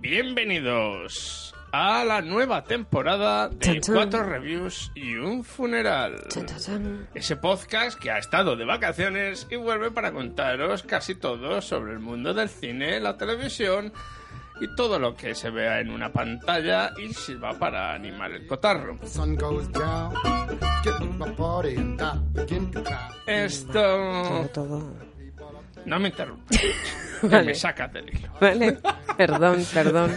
Bienvenidos a la nueva temporada de. Cuatro Reviews y un Funeral. Ese podcast que ha estado de vacaciones y vuelve para contaros casi todo sobre el mundo del cine, la televisión y todo lo que se vea en una pantalla y sirva para animar el cotarro. Esto... No me interrumpas. Que Vale. me sacas del hilo. Vale, perdón, perdón.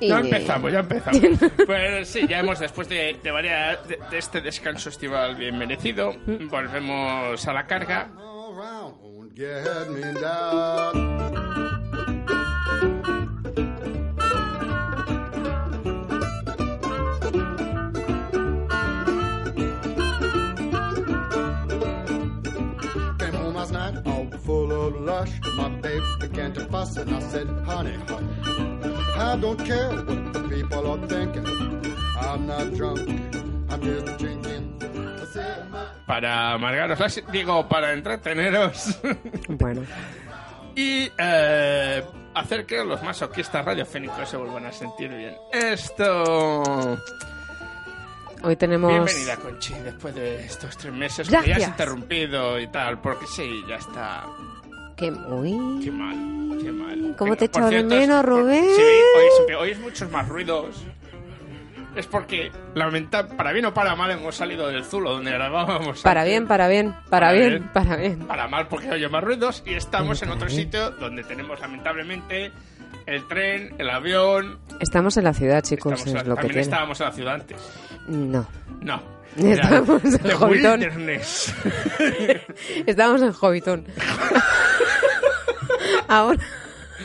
Ya empezamos, ya empezamos. Pues sí, ya hemos, después de, de, varias- de, de este descanso estival bien merecido, volvemos a la carga. My babe began to fuss and I said, honey. I don't care what the people are thinking. I'm not drunk, I'm just drinking. Para amargaros, digo, para entreteneros Bueno, y eh, hacer que los masoquistas radiofónicos se vuelvan a sentir bien. Esto... hoy tenemos. Bienvenida, Conchi, después de estos tres meses que ya has interrumpido y tal, porque sí, ya está... Que uy. Qué mal, qué mal. ¿Cómo te echo de menos, por- Rubén? Sí, hoy, es muchos más ruidos. Es porque, lamenta, para bien o para mal, hemos salido del Zulo donde grabábamos. Para antes. bien, para bien, para Para bien, bien. para bien. Para mal porque oye más ruidos y estamos en otro bien. sitio donde tenemos, lamentablemente, el tren, el avión. Estamos en la ciudad, chicos, Estamos en es la- lo que también tiene. estábamos en la ciudad antes. No. No. Estamos en The Hobbiton. Wilderness. Estamos en Hobbiton. ahora,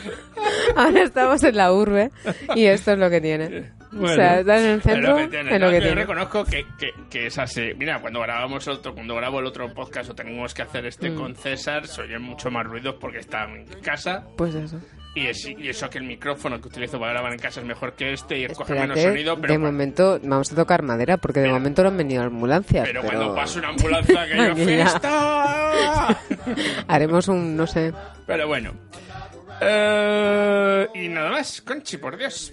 ahora estamos en la urbe y esto es lo que tiene. o sea, en el es lo centro, que tiene, es lo que Yo tiene. reconozco que, que, que es así. Mira, cuando grabamos el otro, cuando grabo el otro podcast o tenemos que hacer Mm. este con César, se oyen mucho más ruidos porque está en casa. Pues eso. Y, es- y eso que el micrófono que utilizo para grabar en casa es mejor que este y coge menos sonido, pero, de momento vamos a tocar madera porque de Pero- momento no han venido ambulancias. pero Pero, cuando pasa una ambulancia que yo fiesta. haremos un, no sé. Pero bueno. Eh, y nada más, Conchi, por Dios.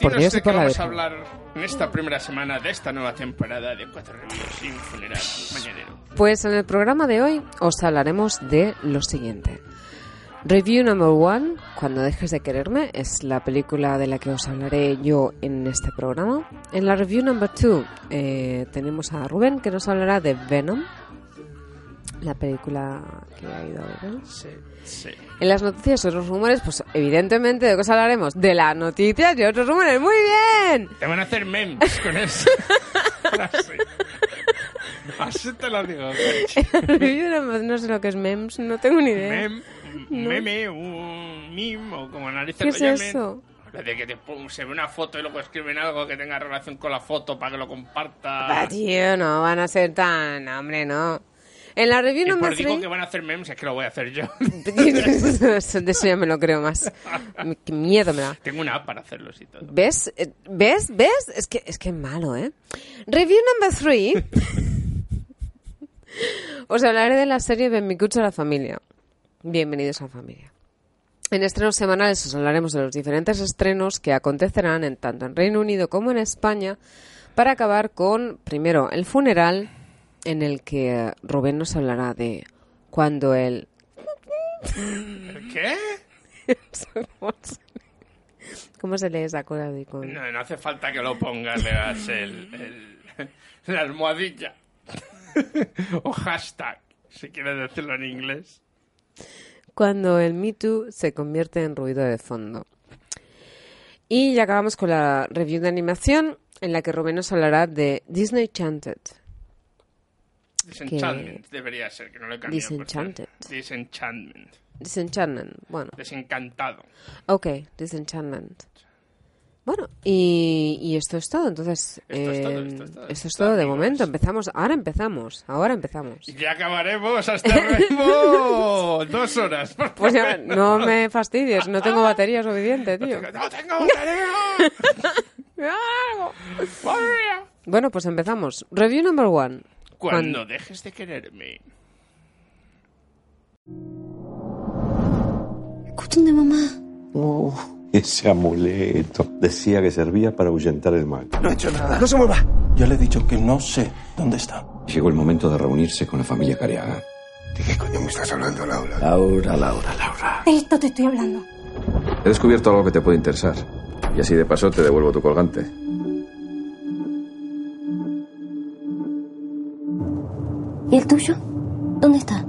Por Dios de qué vamos a hablar en esta primera semana de esta nueva temporada de Cuatro Reviews sin funeral mañanero. Pues en el programa de hoy os hablaremos de lo siguiente. Review number one, Cuando dejes de quererme, es la película de la que os hablaré yo en este programa. En la review number two eh, tenemos a Rubén que nos hablará de Venom, la película que ha ido a ver. Sí, sí. En las noticias y otros rumores, pues evidentemente de qué os hablaremos. De las noticias y otros rumores. ¡Muy bien! Te van a hacer memes con eso. Así te lo digo. Conchi. Review number- no sé lo que es memes, no tengo ni idea. Mem, meme, un meme o como narices ¿Qué lo es llamen. eso? De que te se ve una foto y luego escriben algo que tenga relación con la foto para que lo comparta. Va, tío, no van a ser tan... Hombre, no. En la review number por digo que van a hacer memes, es que lo voy a hacer yo. de eso ya me lo creo más. Qué miedo me da. Tengo una app para hacerlos y todo. ¿Ves? Eh, ¿Ves? ¿Ves? Es que es que es malo, ¿eh? Review number three. Os hablaré de la serie Benvinguts a la familia. Bienvenidos a la familia. En estrenos semanales os hablaremos de los diferentes estrenos que acontecerán en tanto en Reino Unido como en España para acabar con, primero, el funeral en el que Rubén nos hablará de cuando el... ¿Qué? ¿Cómo se lee esa cosa de con... No, no hace falta que lo pongas, le das el, el- la almohadilla. o hashtag, si quieres decirlo en inglés. Cuando el Me Too se convierte en ruido de fondo. Y ya acabamos con la review de animación, en la que Rubén nos hablará de Disney Chanted. Disenchantment debería ser, que no cambian. por cierto. Disenchanted. Disenchantment. Disenchantment. Bueno, Desencantado. ok, Disenchantment. Bueno, y, y esto es todo. Entonces, Esto es todo, eh, esto es todo, esto es esto, todo de amigos. momento. Empezamos. Ahora empezamos. Ahora empezamos. Y ya acabaremos hasta luego. Dos horas. por Pues ya, no me fastidies, no tengo batería suficiente, tío. ¡No tengo batería! ¡Batería! Bueno, pues empezamos. Review number one. Cuando dejes de quererme. Escuchen de mamá. Oh, ese amuleto. Decía que servía para ahuyentar el mal. No he hecho nada. No se mueva. Yo le he dicho que no sé dónde está. Llegó el momento de reunirse con la familia Cariaga. ¿De qué coño me estás hablando, Laura? Laura, Laura, Laura. De esto te estoy hablando. He descubierto algo que te puede interesar. Y así de paso te devuelvo tu colgante. ¿Y el tuyo? ¿Dónde está?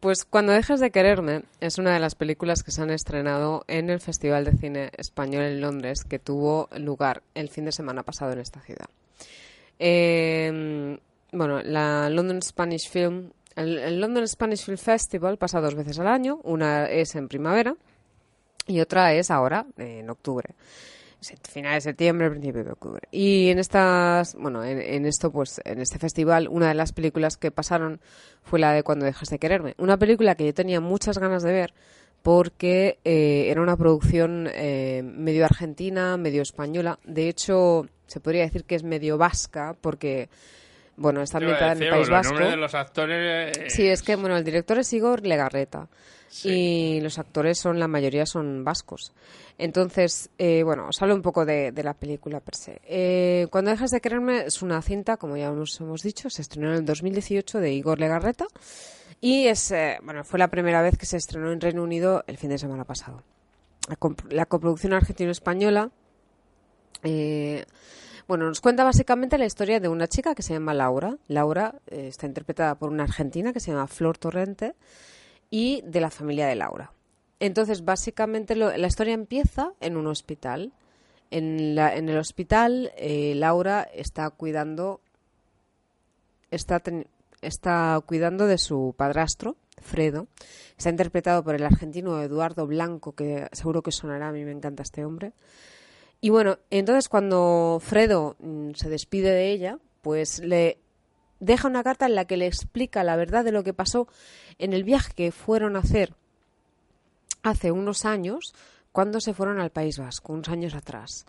Pues Cuando dejes de quererme es una de las películas que se han estrenado en el Festival de Cine Español en Londres que tuvo lugar el fin de semana pasado en esta ciudad. Eh, bueno, la London Spanish Film, el London Spanish Film Festival pasa dos veces al año, una es en primavera y otra es ahora, en octubre. Final de septiembre, principio de octubre. Y en estas, bueno, en, en esto, pues, en este festival, una de las películas que pasaron fue la de Cuando dejas de quererme. Una película que yo tenía muchas ganas de ver porque eh, era una producción eh, medio argentina, medio española. De hecho, se podría decir que es medio vasca porque, bueno, está ambientada en el País Vasco. nombre de los actores... eh, Sí, es que bueno, el director es Igor Legarreta Y los actores son la mayoría son vascos. Entonces, eh, bueno, os hablo un poco de, la película per se. Eh, Cuando dejas de quererme es una cinta, como ya nos hemos dicho, se estrenó en el 2018 de Igor Legarreta y es, eh, bueno, fue la primera vez que se estrenó en Reino Unido el fin de semana pasado. La coproducción argentino-española eh, bueno, nos cuenta básicamente la historia de una chica que se llama Laura. Laura eh, está interpretada por una argentina que se llama Flor Torrente y de la familia de Laura. Entonces, básicamente lo- la historia empieza en un hospital. En, el hospital, eh, Laura está cuidando, está, está cuidando de su padrastro, Fredo. Está interpretado por el argentino Eduardo Blanco, que seguro que sonará, a mí me encanta este hombre. Y bueno, entonces cuando Fredo mm, se despide de ella, pues le deja una carta en la que le explica la verdad de lo que pasó en el viaje que fueron a hacer hace unos años, cuando se fueron al País Vasco, unos años atrás.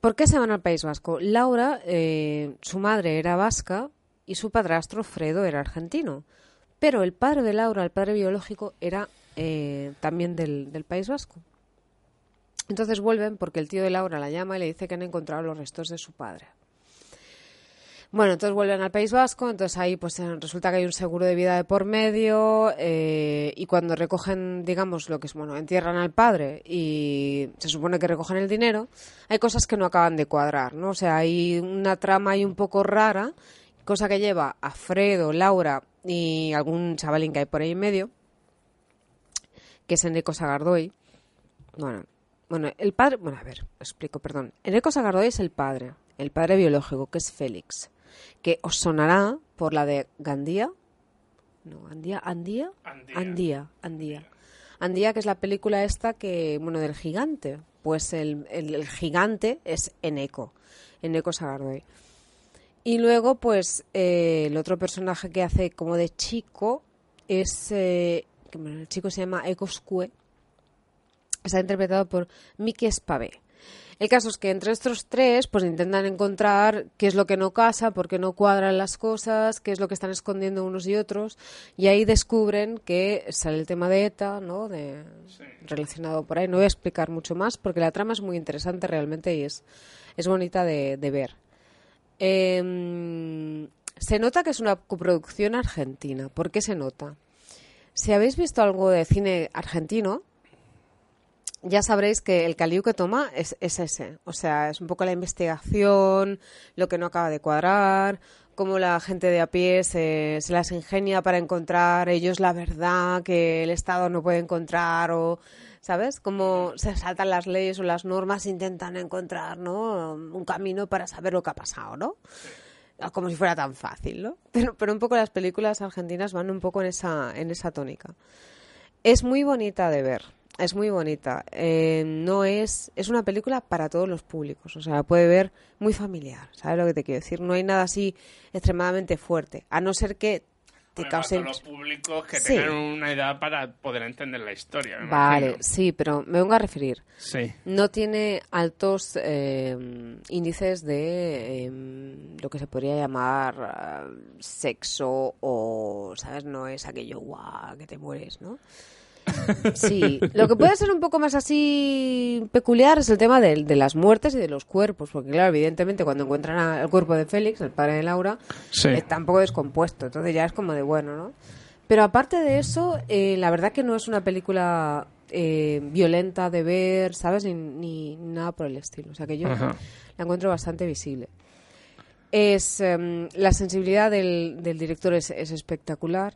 ¿Por qué se van al País Vasco? Laura, eh, su madre era vasca y su padrastro, Fredo, era argentino. Pero el padre de Laura, el padre biológico, era eh, también del, del País Vasco. Entonces vuelven porque el tío de Laura la llama y le dice que han encontrado los restos de su padre. Bueno, entonces vuelven al País Vasco, entonces ahí pues resulta que hay un seguro de vida de por medio eh, y cuando recogen, digamos, lo que es, bueno, entierran al padre y se supone que recogen el dinero, hay cosas que no acaban de cuadrar, ¿no? O sea, hay una trama ahí un poco rara, cosa que lleva a Fredo, Laura y algún chavalín que hay por ahí en medio, que es Enrico Sagardoy. Bueno, bueno, el padre, bueno, a ver, explico, perdón. Enrico Sagardoy es el padre, el padre biológico, que es Félix, que os sonará por la de Gandía. No, Andía, Andía, Andía. Andía, Andía. Andía, que es la película esta que, bueno, del gigante. Pues el, el- el gigante es Eneco, Eneco Sagardoy. Y luego, pues, eh, el otro personaje que hace como de chico es, eh, que, bueno, el chico se llama Ecoscue, está interpretado por Mickey Spave. El caso es que entre estos tres pues intentan encontrar qué es lo que no casa, por qué no cuadran las cosas, qué es lo que están escondiendo unos y otros y ahí descubren que sale el tema de ETA, ¿no? De, relacionado por ahí. No voy a explicar mucho más porque la trama es muy interesante realmente y es, es bonita de, de ver. Em, se nota que es una coproducción argentina. ¿Por qué se nota? Si habéis visto algo de cine argentino, ya sabréis que el caliu que toma es, es ese. O sea, es un poco la investigación, lo que no acaba de cuadrar, cómo la gente de a pie se, las ingenia para encontrar ellos la verdad que el Estado no puede encontrar o... ¿Sabes? Cómo se saltan las leyes o las normas intentan encontrar, ¿no? Un camino para saber lo que ha pasado, ¿no? como si fuera tan fácil, ¿no? Pero, pero un poco las películas argentinas van un poco en esa, en esa tónica. Es muy bonita de ver, es muy bonita. Eh, no es, es una película para todos los públicos, o sea, la puede ver muy familiar, ¿sabes lo que te quiero decir? No hay nada así extremadamente fuerte, a no ser que te Bueno, cause... para todos los públicos que Sí. tengan una edad para poder entender la historia. me Vale, imagino. sí, pero me vengo a referir. Sí. No tiene altos eh, índices de eh, lo que se podría llamar ah, sexo o, ¿sabes? No es aquello guau que te mueres, ¿no? Sí, lo que puede ser un poco más así peculiar es el tema de, de las muertes y de los cuerpos, porque claro, evidentemente cuando encuentran a- el cuerpo de Félix, el padre de Laura, Sí. está un poco descompuesto, entonces ya es como de bueno, ¿no? Pero aparte de eso, eh, la verdad que no es una película eh, violenta de ver, ¿sabes? Ni, ni nada por el estilo. O sea que yo Ajá. la encuentro bastante visible. Es em, la sensibilidad del, del director es, es espectacular.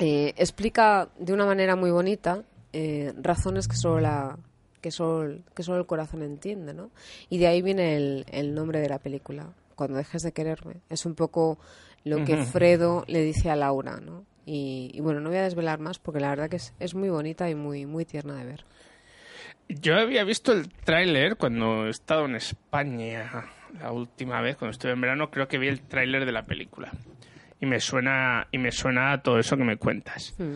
Eh, explica de una manera muy bonita eh, razones que solo la que solo, que solo el corazón entiende, ¿no? Y de ahí viene el, el nombre de la película, Cuando dejes de quererme. Es un poco lo que. Fredo le dice a Laura, ¿no? Y, y bueno, no voy a desvelar más porque la verdad que es, es muy bonita y muy, muy tierna de ver. Yo había visto el tráiler cuando he estado en España la última vez, cuando estuve en verano, creo que vi el tráiler de la película. Y me suena y me suena a todo eso que me cuentas. Hmm.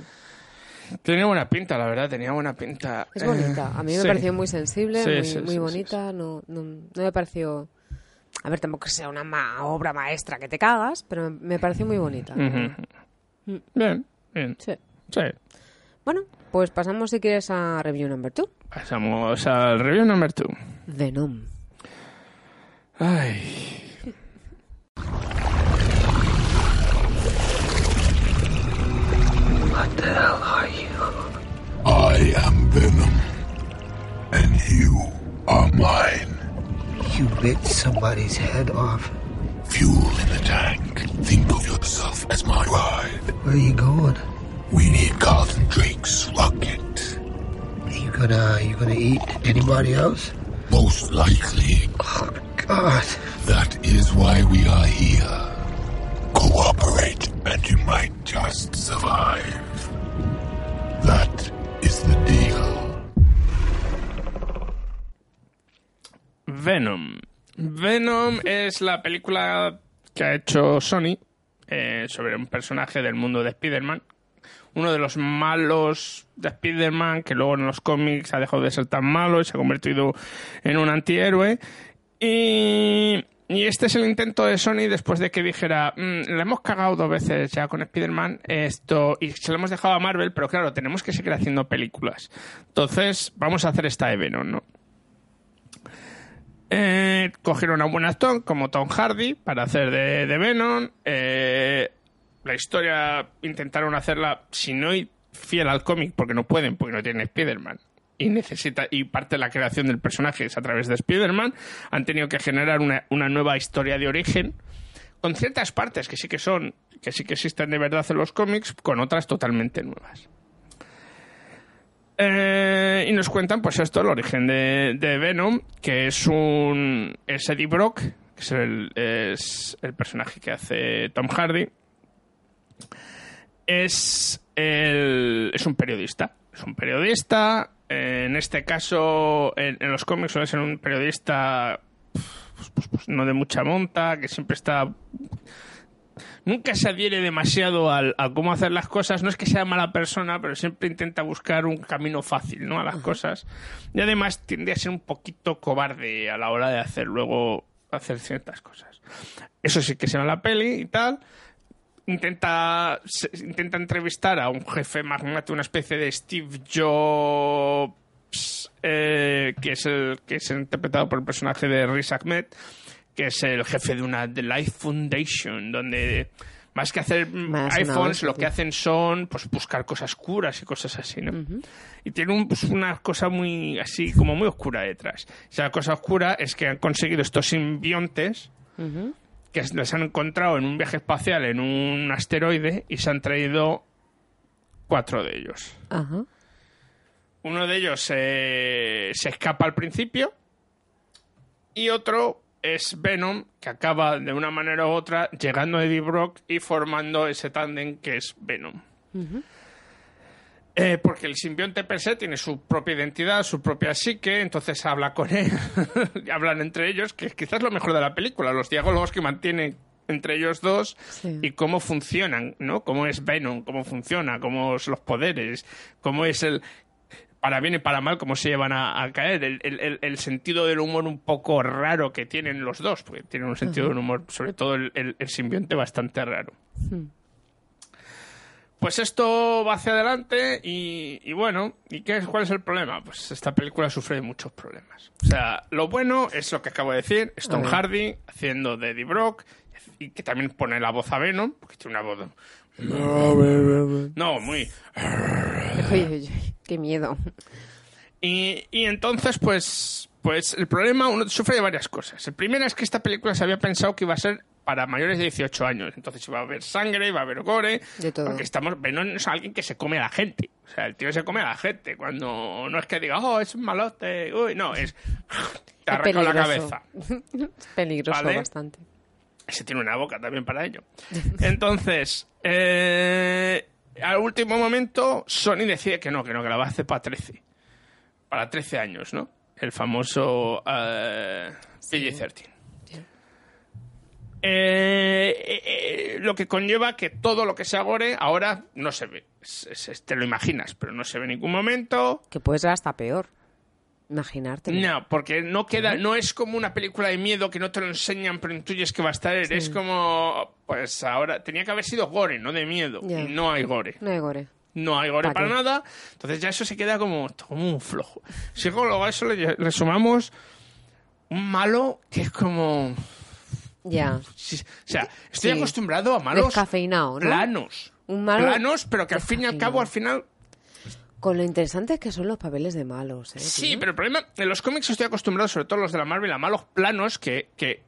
Tenía buena pinta, la verdad, tenía buena pinta. Es bonita. A mí me Sí. pareció muy sensible, Sí, muy, sí, muy sí, sí, bonita. No, no, no me pareció... A ver, tampoco que sea una ma- obra maestra que te cagas, pero me, pareció muy bonita. Bien, bien. Sí. Sí. Bueno, pues pasamos si quieres a review number two. Pasamos al review number two. Venom. Ay. What the hell are you? I am Venom, and you are mine. You bit somebody's head off. Fuel in the tank. Think of yourself as my ride. Where are you going? We need Carlton Drake's rocket. You gonna you gonna eat anybody else? Most likely. Oh God. That is why we are here. Cooperate, and you might just survive. That is the deal. Venom. Venom es la película que ha hecho Sony eh, sobre un personaje del mundo de Spider-Man. Uno de los malos de Spider-Man, que luego en los cómics ha dejado de ser tan malo y se ha convertido en un antihéroe. Y, y este es el intento de Sony después de que dijera, "Mm, le hemos cagado dos veces ya con Spider-Man esto y se lo hemos dejado a Marvel, pero claro, tenemos que seguir haciendo películas. Entonces, vamos a hacer esta de Venom, ¿no? Eh, cogieron a un buen actor como Tom Hardy para hacer de, de Venom. Eh, la historia intentaron hacerla, si no fiel al cómic, porque no pueden, porque no tienen Spider-Man. Y necesita, y parte de la creación del personaje es a través de Spider-Man. Han tenido que generar una, una nueva historia de origen. Con ciertas partes que sí que son, que sí que existen de verdad en los cómics, con otras totalmente nuevas. Eh, y nos cuentan, pues esto, el origen de, de Venom, que es un. Es Eddie Brock, que es el, es el personaje que hace Tom Hardy. Es, el, es un periodista. Es un periodista. Eh, en este caso, en, en los cómics suele ser un periodista pues, pues, pues, no de mucha monta, que siempre está nunca se adhiere demasiado al, a cómo hacer las cosas. No es que sea mala persona, pero siempre intenta buscar un camino fácil ¿no? a las cosas. Y además tiende a ser un poquito cobarde a la hora de hacer luego hacer ciertas cosas. Eso sí que se en la peli y tal. Intenta, se- intenta entrevistar a un jefe magnate, una especie de Steve Jobs, eh, que, es el, que es interpretado por el personaje de Riz Ahmed, que es el jefe de una de Life Foundation, donde más que hacer mm, Más iPhones, lo que hacen son pues buscar cosas curas y cosas así, ¿no? Y tiene un- pues, una cosa muy así, como muy oscura detrás. Esa cosa oscura es que han conseguido estos simbiontes que les han encontrado en un viaje espacial en un asteroide y se han traído cuatro de ellos. Ajá. Uno de ellos eh, se escapa al principio y otro es Venom, que acaba de una manera u otra llegando a Eddie Brock y formando ese tándem que es Venom. Eh, porque el simbionte per se tiene su propia identidad, su propia psique, entonces habla con él, y hablan entre ellos, que es quizás lo mejor de la película, los diálogos que mantienen entre ellos dos Sí. y cómo funcionan, ¿no? Cómo es Venom, cómo funciona, cómo son los poderes, cómo es el para bien y para mal cómo se llevan a, a caer, el, el- el- sentido del humor un poco raro que tienen los dos, porque tienen un sentido del humor, sobre todo el, el- el simbionte, bastante raro. Pues esto va hacia adelante y, y bueno, ¿y qué, es- cuál es el problema? Pues esta película sufre muchos problemas. O sea, lo bueno es lo que acabo de decir, ver. Hardy haciendo de Eddie Brock y que también pone la voz a Venom, porque tiene una voz... No, muy... Qué miedo. Y, y entonces, pues, pues el problema uno sufre de varias cosas. El primero es que esta película se había pensado que iba a ser para mayores de 18 años. Entonces iba a haber sangre, iba a haber gore. De todo. Porque estamos. Venom es alguien que se come a la gente. O sea, el tío se come a la gente. Cuando no es que diga, oh, es un malote. Uy, no, es. Te arranca la cabeza. Es peligroso Vale. bastante. Se tiene una boca también para ello. Entonces, eh, al último momento, Sony decide que no, que no, que la va a hacer para 13. Para 13 años, ¿no? El famoso eh, PG-13. Eh, eh, eh, lo que conlleva que todo lo que se agore ahora no se ve. Te lo imaginas, pero no se ve en ningún momento. Que puede ser hasta peor. Imaginarte. No, porque no queda, no es como una película de miedo que no te lo enseñan, pero intuyes que va a estar. Es como, pues ahora, tenía que haber sido gore, no de miedo. Y no hay gore. No hay gore. No hay gore ¿Pa para nada. Entonces ya eso se queda como, como un flojo. Si luego a eso le, le sumamos un malo que es como... Ya. sí, o sea, estoy Sí. acostumbrado a malos planos. Un malo Planos, pero que al fin y al cabo, al final... Con lo interesante que son los papeles de malos, ¿eh? Sí, pero el problema, en los cómics estoy acostumbrado, sobre todo los de la Marvel, a malos planos que, que,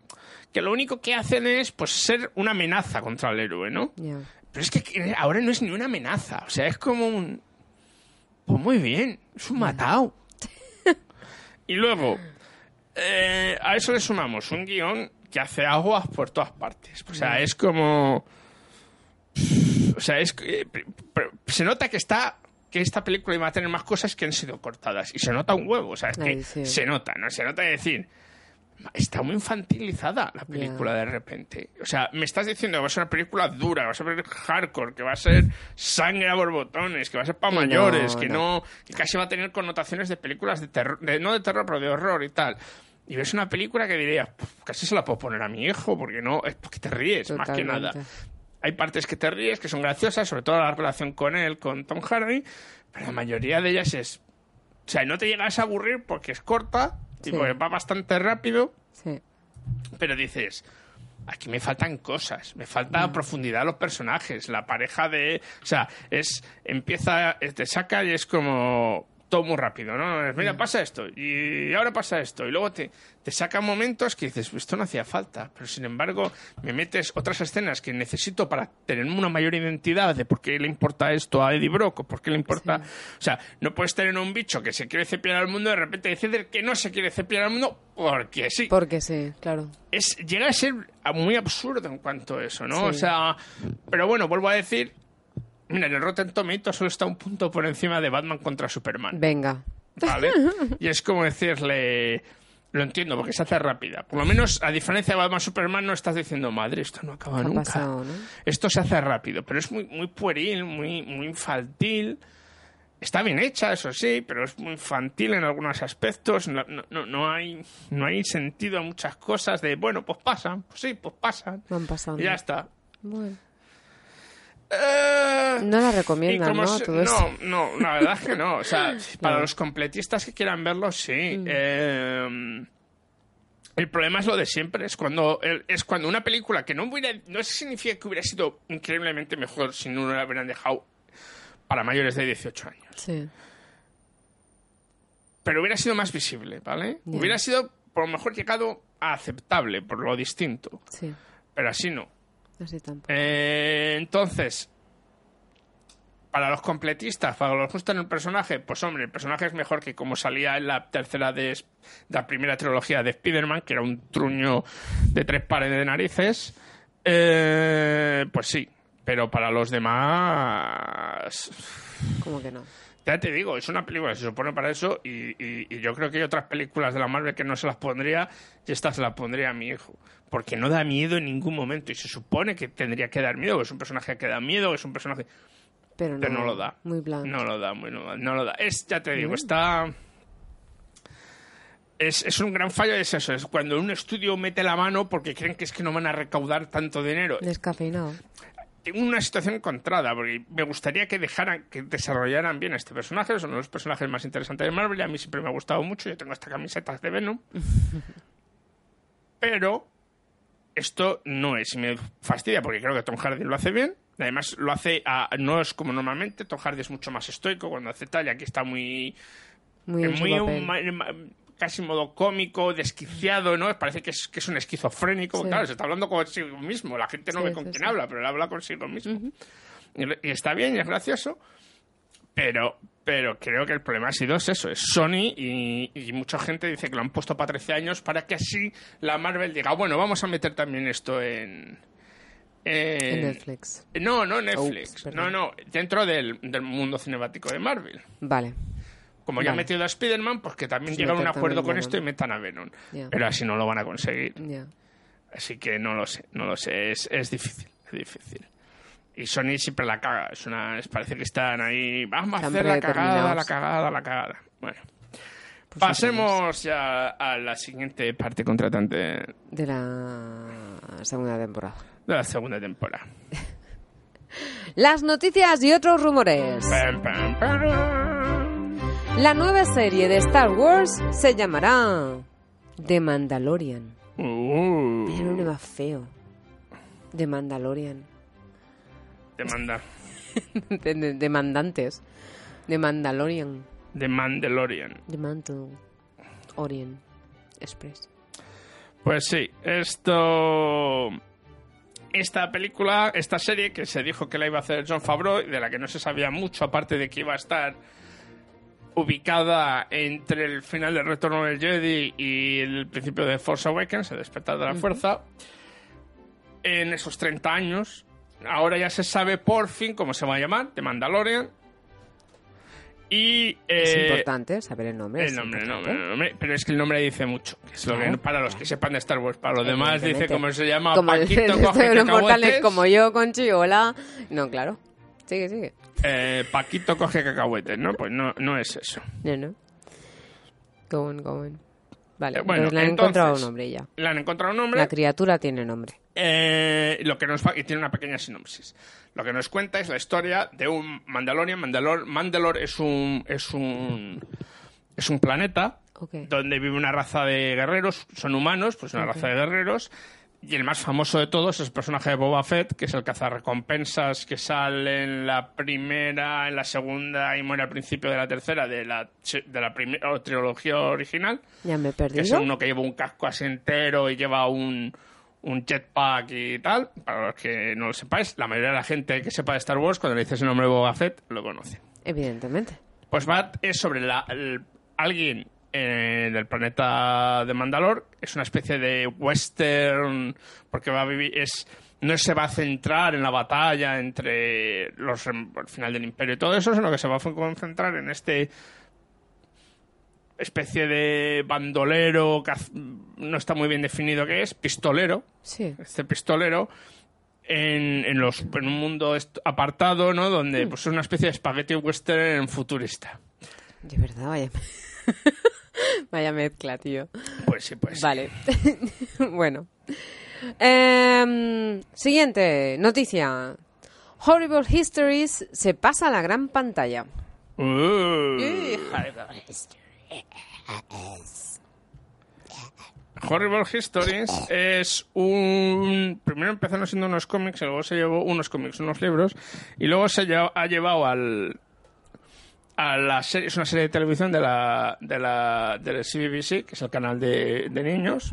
que lo único que hacen es pues ser una amenaza contra el héroe, ¿no? Pero es que que ahora no es ni una amenaza, o sea, es como un... Pues muy bien, es un matado. y luego, eh, a eso le sumamos un guion que hace aguas por todas partes. O sea, es como... O sea, es eh, se nota que está que esta película iba a tener más cosas que han sido cortadas y se nota un huevo, o sea, es que sí. se nota, no se nota de decir está muy infantilizada la película de repente. O sea, me estás diciendo que va a ser una película dura, que va a ser hardcore, que va a ser sangre a borbotones, que va a ser para no, mayores, que no. no, que casi va a tener connotaciones de películas de terror, de, no de terror, pero de horror y tal. Y ves una película que dirías, "Puf, casi se la puedo poner a mi hijo, porque no, es porque te ríes, más que nada. Hay partes que te ríes, que son graciosas, sobre todo la relación con él, con Tom Hardy, pero la mayoría de ellas es... O sea, no te llegas a aburrir porque es corta, y Sí. porque va bastante rápido, Sí. pero dices, aquí me faltan cosas, me falta profundidad a los personajes, la pareja de... O sea, es empieza, te saca y es como todo muy rápido, ¿no? Mira, pasa esto, y ahora pasa esto, y luego te, te saca momentos que dices, esto no hacía falta, pero sin embargo me metes otras escenas que necesito para tener una mayor identidad de por qué le importa esto a Eddie Brock o por qué le importa... O sea, no puedes tener un bicho que se quiere cepillar al mundo y de repente decir que no se quiere cepillar al mundo porque sí Porque sí, claro. es llega a ser muy absurdo en cuanto a eso, ¿no? Sí. O sea, pero bueno, vuelvo a decir, mira, en el Rotten Tomatoes solo está un punto por encima de Batman contra Superman, Venga. ¿vale? y es como decirle, lo entiendo, porque se hace rápida. Por lo menos, a diferencia de Batman Superman, no estás diciendo, madre, esto no acaba ¿Qué ha nunca. pasado, no? Esto se hace rápido, pero es muy, muy pueril, muy, muy infantil. Está bien hecha, eso sí, pero es muy infantil en algunos aspectos. No, no- no, no hay, no hay sentido a muchas cosas de, bueno, pues pasan, pues sí, pues pasan. Van pasando. Y ya está. Bueno. Eh, No la recomiendan, ¿no? se- Todo no, esto. no, la verdad es que no. O sea, para No. los completistas que quieran verlo, sí. Mm. Eh, el problema es lo de siempre, es cuando es cuando una película que no hubiera, no significa que hubiera sido increíblemente mejor si no la hubieran dejado para mayores de 18 años. Sí. Pero hubiera sido más visible, ¿vale? Hubiera sido, por lo mejor, llegado a aceptable, por lo distinto. Sí. Pero así no. Tampoco. Eh, entonces, para los completistas, para los gustan el personaje, pues hombre, el personaje es mejor que como salía en la tercera de, la primera trilogía de Spider-Man, que era un truño de tres pares de narices. Eh, pues sí, pero para los demás... ¿Cómo que no? Ya te digo, es una película que se supone para eso y, y- y yo creo que hay otras películas de la Marvel que no se las pondría y esta se las pondría a mi hijo. Porque no da miedo en ningún momento y se supone que tendría que dar miedo, que es un personaje que da miedo, que es un personaje... Pero no, Pero no lo da. Muy blanco. No lo da, muy- no, no lo da. Es, ya te digo, Mm. está... Es, es un gran fallo, es eso, es cuando un estudio mete la mano porque creen que es que no van a recaudar tanto dinero. Descafeinado. Tengo una situación encontrada, porque me gustaría que dejaran, que desarrollaran bien a este personaje, es uno de los personajes más interesantes de Marvel, y a mí siempre me ha gustado mucho, yo tengo esta camiseta de Venom, pero esto no es, y me fastidia, porque creo que Tom Hardy lo hace bien, además lo hace, a- no es como normalmente, Tom Hardy es mucho más estoico cuando hace tal, y aquí está muy Muy en un- casi modo cómico, desquiciado, ¿no? Parece que es, que es un esquizofrénico. Sí. Claro, se está hablando consigo mismo. La gente no Sí, ve con sí, quién habla, pero él habla consigo mismo. y, le- y está bien y es gracioso. Pero, pero creo que el problema ha sido es eso, es Sony y, y mucha gente dice que lo han puesto para 13 años para que así la Marvel diga, bueno, vamos a meter también esto en... En Netflix. No, no Netflix. No, no, dentro del, del mundo cinemático de Marvel. Vale. Como ya han Vale. metido a Spider-Man, pues que también lleguen a un acuerdo con Venom. esto y metan a Venom. Pero así no lo van a conseguir. Así que no lo sé, no lo sé. Es, es difícil, es difícil. Y Sony siempre la caga. Es una, es- parece que están ahí. Vamos a hacer la cagada, la cagada, la cagada. Bueno. Pues Pasemos ya a la siguiente parte contratante De la segunda temporada. de la segunda temporada. Las noticias y otros rumores. Pam, pam, pam. La nueva serie de Star Wars se llamará The Mandalorian. Uh, el nombre más feo. The Mandalorian. Demanda. De, de- demandantes. The Mandalorian. De Mandalorian. The Mandalorian Express. Pues sí, esto. Esta película, esta serie que se dijo que la iba a hacer John Favreau, y de la que no se sabía mucho, aparte de que iba a estar ubicada entre el final del Retorno del Jedi y el principio de Force Awakens, el despertar de la fuerza, en esos 30 años. Ahora ya se sabe por fin cómo se va a llamar, The Mandalorian. Y. es eh, importante saber el nombre. el es nombre, el nombre, el nombre, pero es que el nombre dice mucho. que es lo que- para los que sepan de Star Wars, para los demás dice cómo se llama Como el Paquito resto coge de los mortales, como yo, Conchi, hola. No, claro. Sigue, sigue. Eh, Paquito coge cacahuetes, ¿no? Pues no, no es eso. No, no. Go on, go on. Vale, Eh, bueno, pues le han entonces- encontrado un nombre ya. Le han encontrado un nombre. La criatura tiene nombre. Eh, lo que nos y tiene una pequeña sinopsis. Lo que nos cuenta es la historia de un Mandalorian. Mandalor, Mandalor es un es un es un planeta Ok. donde vive una raza de guerreros, son humanos, pues una Ok. raza de guerreros. Y el más famoso de todos es el personaje de Boba Fett, que es el cazarrecompensas que sale en la primera, en la segunda y muere al principio de la tercera de la, de la primera trilogía original Ya me he que es perdido. uno que lleva un casco así entero y lleva un, un jetpack y tal. Para los que no lo sepáis, la mayoría de la gente que sepa de Star Wars, cuando le dices el nombre de Boba Fett, lo conoce. Evidentemente. Pues Bat es sobre la, el- alguien eh, del planeta de Mandalor. Es una especie de western, porque va a vivir... Es, no se va a centrar en la batalla entre los el final del imperio y todo eso, sino que se va a concentrar en este especie de bandolero, no está muy bien definido qué es, pistolero, Sí. este pistolero, en, en, los, en un mundo apartado, ¿no? Donde pues, es una especie de spaghetti western futurista. De verdad, vaya. vaya mezcla, tío. Pues sí, pues. Vale. bueno. Em, siguiente noticia. Horrible Histories se pasa a la gran pantalla. Uh. Horrible Histories es un... Primero empezaron siendo unos cómics, y luego se llevó unos cómics, unos libros, y luego se ha llevado al... A la serie, es una serie de televisión de la, de la del CBBC, que es el canal de, de niños,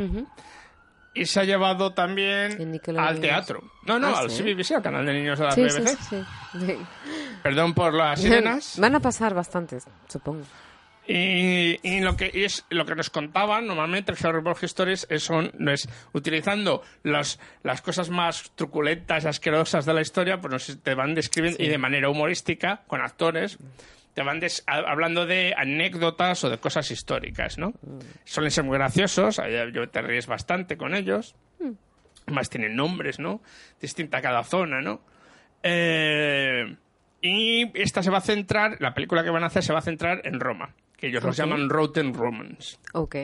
y se ha llevado también al teatro. No, no, Ah, al ¿sí? CBBC, al canal de niños de la Sí, BBC. sí, sí, sí. Sí. Perdón por las sirenas. Van a pasar bastantes, supongo. Y, y lo que y es lo que nos contaban normalmente el Horrible Stories es, son es utilizando las, las cosas más truculentas asquerosas de la historia pues nos te van describiendo y de manera humorística con actores te van des- a- hablando de anécdotas o de cosas históricas no suelen ser muy graciosos ahí yo te ríes bastante con ellos más tienen nombres no distinta cada zona no eh, y esta se va a centrar, la película que van a hacer se va a centrar en Roma, que ellos los Ok. llaman Rotten Romans. Ok.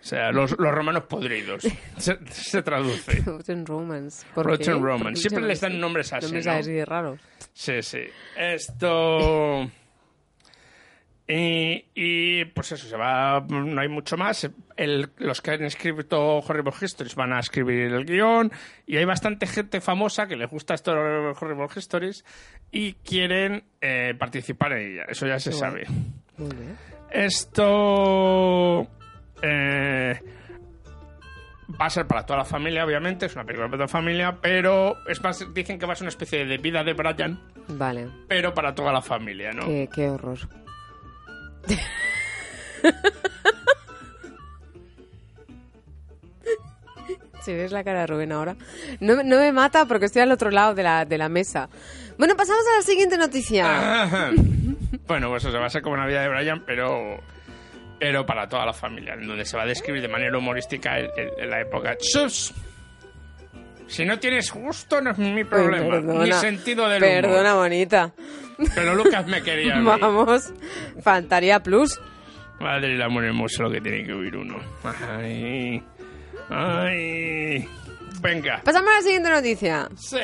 O sea, los, los romanos podridos. Se, se traduce. Rotten Romance. ¿Por Rotten qué Siempre les dan nombres así, Nombres ¿no? así raros. Sí, sí. Esto... Y, y, pues eso, se va, no hay mucho más. El- los que han escrito Horrible Histories van a escribir el guion y hay bastante gente famosa que les gusta esto de Horrible Histories y quieren eh, participar en ella. Eso ya se sabe. bien. Esto eh, va a ser para toda la familia, obviamente. Es una película para toda la familia, pero es más, dicen que va a ser una especie de vida de Brian, Vale. pero para toda la familia, ¿no? Qué, qué horror. Si ves la cara de Rubén ahora. No, me- no me mata porque estoy al otro lado de la, de la mesa. Bueno, pasamos a la siguiente noticia. bueno, pues eso va a ser como una vida de Brian, pero pero para toda la familia, en donde se va a describir de manera humorística el- el- la época. ¡Sus! Si no tienes gusto, no es mi problema. perdona. Ni sentido del humor. Perdona, bonita. Pero Lucas me quería a mí. Vamos. Fantaría Plus. Madre el amor hermoso lo que tiene que oír uno. Ay. Ay. Venga. Pasamos a la siguiente noticia. Sí.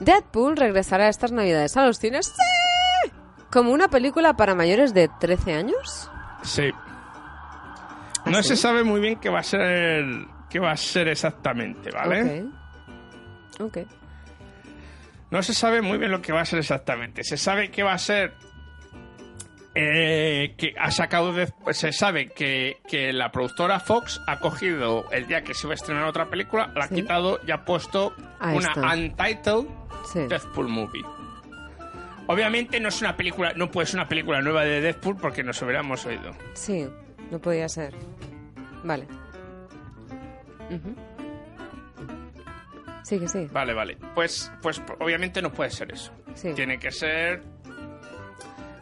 Deadpool regresará estas navidades a los cines. ¡Sí! Como una película para mayores de 13 años. Sí. No se sabe muy bien qué va a ser qué va a ser exactamente, ¿vale? Ok. Ok. No se sabe muy bien lo que va a ser exactamente. Se sabe que va a ser eh, que ha sacado de- pues se sabe que, que la productora Fox ha cogido el día que se iba a estrenar otra película, la ha quitado y ha puesto Ahí una está. untitled Sí. Deathpool movie. Obviamente no es una película, no puede ser una película nueva de Deathpool porque nos hubiéramos oído. Sí, no podía ser. Vale. Sí, que sí. Vale, vale. Pues, pues obviamente no puede ser eso. Sí. Tiene que ser.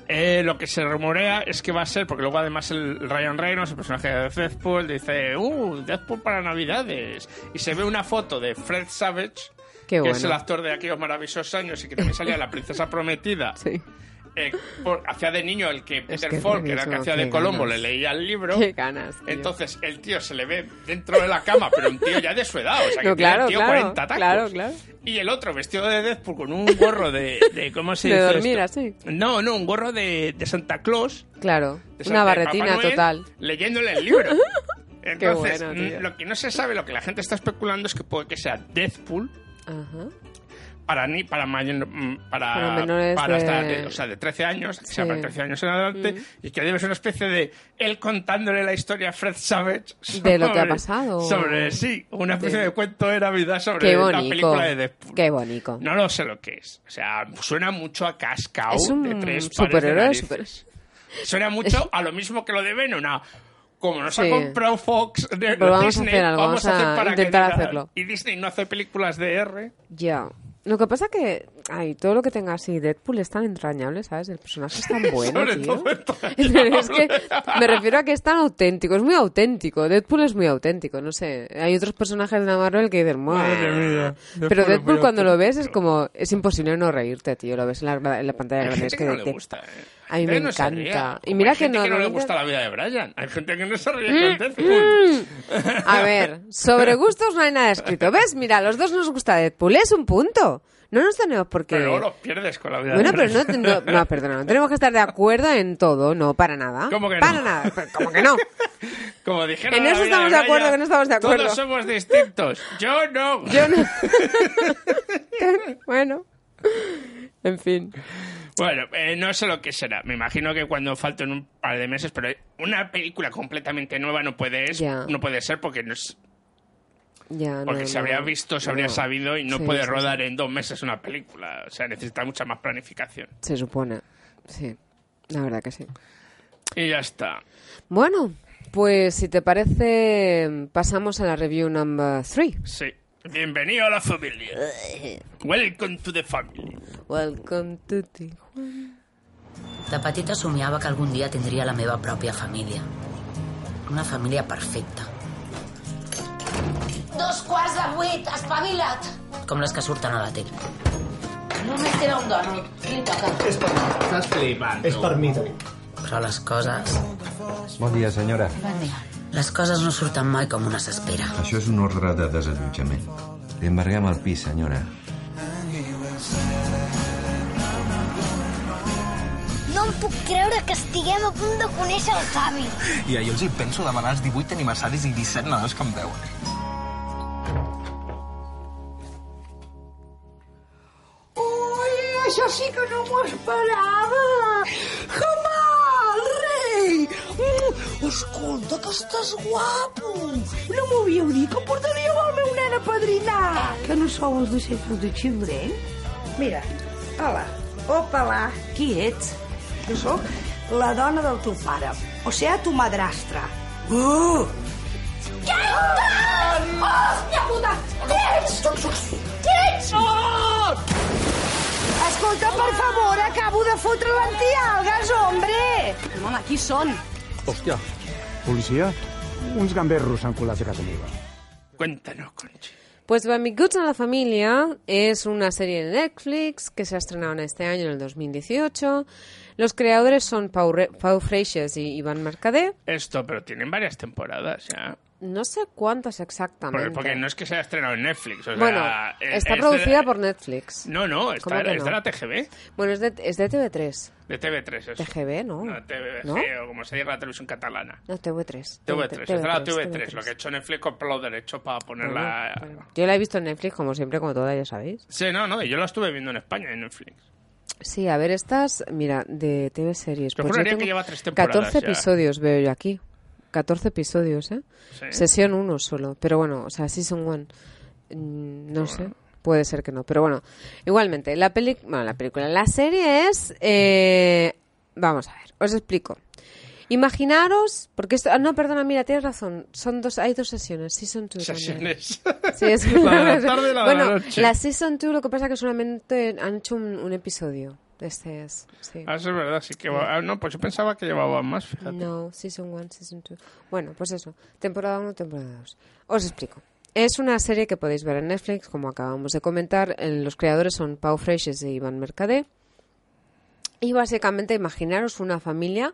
Eh, lo que se rumorea es que va a ser, porque luego además el Ryan Reynolds, el personaje de Deathpool, dice, ¡Uh! Deathpool para Navidades. Y se ve una foto de Fred Savage, Qué que bueno. es el actor de aquellos maravillosos años y que también salía La Princesa Prometida. Sí. Eh, por- hacía de niño el que Peter es Falk, que era el que hacía de qué Colombo, ganas. le leía el libro. Qué ganas. tío. Entonces el tío se le ve dentro de la cama, pero un tío ya de su edad, o sea que No, tiene claro, el tío claro, 40 tacos. claro, claro. Y el otro vestido de Deathpool con un gorro de, de ¿cómo se De dice dormir, esto? así. No, no, un gorro de, de Santa Claus. Claro. Santa- Una barretina Noel, total. Leyéndole el libro. Entonces, bueno, tío. mm, lo que no se sabe, lo que la gente está especulando es que puede que sea Deathpool Ajá. Para ni para mayor- mm, para Para hasta de- de- o sea de 13 años Sí. sea para 13 años en adelante Mm. y que debe ser una especie de él contándole la historia a Fred Savage De lo que ha sobre- pasado. sobre sí una especie De- de cuento de navidad sobre la película de Deadpool Qué bonito. no lo sé lo que es o sea suena mucho a cascao Es un de tres superhéroe, narices. suena mucho a lo mismo que lo de Venom a- como nos Sí. ha comprado Fox de Pues vamos a Disney, hacer algo, vamos a vamos a hacer para intentar que hacerlo. y Disney no hace películas de R Ya. Lo que pasa que, ay, todo lo que tenga así, Deadpool es tan entrañable, ¿sabes? El personaje es tan bueno, Sobre tío. todo es que me refiero a que es tan auténtico, es muy auténtico. Deadpool es muy auténtico, no sé. Hay otros personajes de Marvel que dicen, Madre "Mua". mía, Deadpool Pero Deadpool cuando lo ves es como, es imposible no reírte, tío. Lo ves en la, en la pantalla grande. Es que no le gusta. ¿eh? A mí me no encanta. Y mira hay que gente que no le gusta la vida de Brian. Hay gente que no se ríe Mm, con Deadpool. A ver, sobre gustos no hay nada escrito. ¿Ves? Mira, a los dos nos gusta Deadpool. Es un punto. No nos tenemos por qué... Pero luego los pierdes con la vida Bueno, de pero no, Brian. no, no, perdona, no tenemos que estar de acuerdo en todo, no, para nada. ¿Cómo que no? Para nada, ¿cómo que no? Como dijeron En eso estamos de acuerdo, Brian, que no estamos de acuerdo. Todos somos distintos. Yo no. Yo no. bueno, en fin. Bueno, eh, no sé lo que será. Me imagino que cuando falten un par de meses, pero una película completamente nueva no puede, es- no puede ser porque no es... Ya, no, Porque se no, habría visto, se habría no. sabido y no Sí, puede sí, rodar en dos meses una película. O sea, necesita mucha más planificación. Se supone. Sí, la verdad que sí. Y ya está. Bueno, pues si te parece, pasamos a la review number 3. Sí. Bienvenido a la familia. Welcome to the family. Welcome to Tijuana. De petita somiava que algun dia tindria la meva pròpia família. Una família perfecta, Dos quarts de vuit, espavila't! com les que surten a la tele. Només queda un. Li toca. És per mi. Estàs flipant. És per mi. Però les coses... Bon dia, senyora. Bon dia. Les coses no surten mai com una s'espera. Això és un ordre de desallotjament. Embarguem el pis, senyora. Puc creure que estiguem a punt de conèixer el Javi. I jo els hi penso demanar els 18 aniversaris i 17 nadals que em veuen. Ui, això sí que no m'ho esperava! Jamal, rei! Mm, escolta, que estàs guapo! No m'ho havíeu dit que portaríeu el meu nen a padrinar! Que no sou els de Children? Mira, hola, opala, qui ets? Jo sóc la dona del teu pare, o sigui, tu madrastra. Uh! Què ets? Hòstia puta! Què ets? Què ets? Oh! Escolta, per favor, acabo de fotre l'antialgues, hombre! Home, qui són? Hòstia, policia? Uns gamberros s'han colat a casa meva. Cuéntanos, Conchi. Pues Benvinguts a la Familia es una serie de Netflix que se ha estrenado este año, en el 2018. Los creadores son Pau, Re- Pau y Iván Mercader. Esto, pero tienen varias temporadas ya. No sé cuántas exactamente. Porque, porque no es que se haya estrenado en Netflix. o bueno, es- está es de- producida por Netflix. No, no, está- ¿Cómo que es de no? la TGB. Bueno, es de, es de TV3. De TV3, eso. TGB, ¿no? No, TVG, ¿No? o como se diga la televisión catalana. No, TV3. TV3, es de la TV3, TV3. lo que ha hecho Netflix con los derechos para ponerla... Yo la he visto en Netflix, como siempre, como todas, ya sabéis. Sí, no, no, yo la estuve viendo en España en Netflix. Sí, a ver, estas, mira, de TV series. Yo Pues juraría tengo que lleva tres temporadas 14 ya. episodios veo yo aquí. 14 episodios, ¿eh? Sí. Sesión 1 solo. Pero bueno, o sea, Season 1. Mm, No sé. Puede ser que no. Pero bueno, igualmente, la peli bueno, la película, la serie es... eh, Vamos a ver, os explico. Imaginaros, porque esto, ah, no, perdona, mira, tienes razón, son dos, hay dos sesiones, Season 2 también. Sesiones. Sí, es La de la tarde la de bueno, la noche. la Season 2 lo que pasa es que solamente han hecho un, un episodio. Este es, sí. Ah, eso es verdad, sí que... va- ah, no, pues yo pensaba que llevaba más, fíjate. No, Season 1, Season 2. Bueno, pues eso, temporada 1, temporada 2. Os explico. Es una serie que podéis ver en Netflix, como acabamos de comentar. Eh, Los creadores son Pau Freixes y Iván Mercader. Y básicamente imaginaros una familia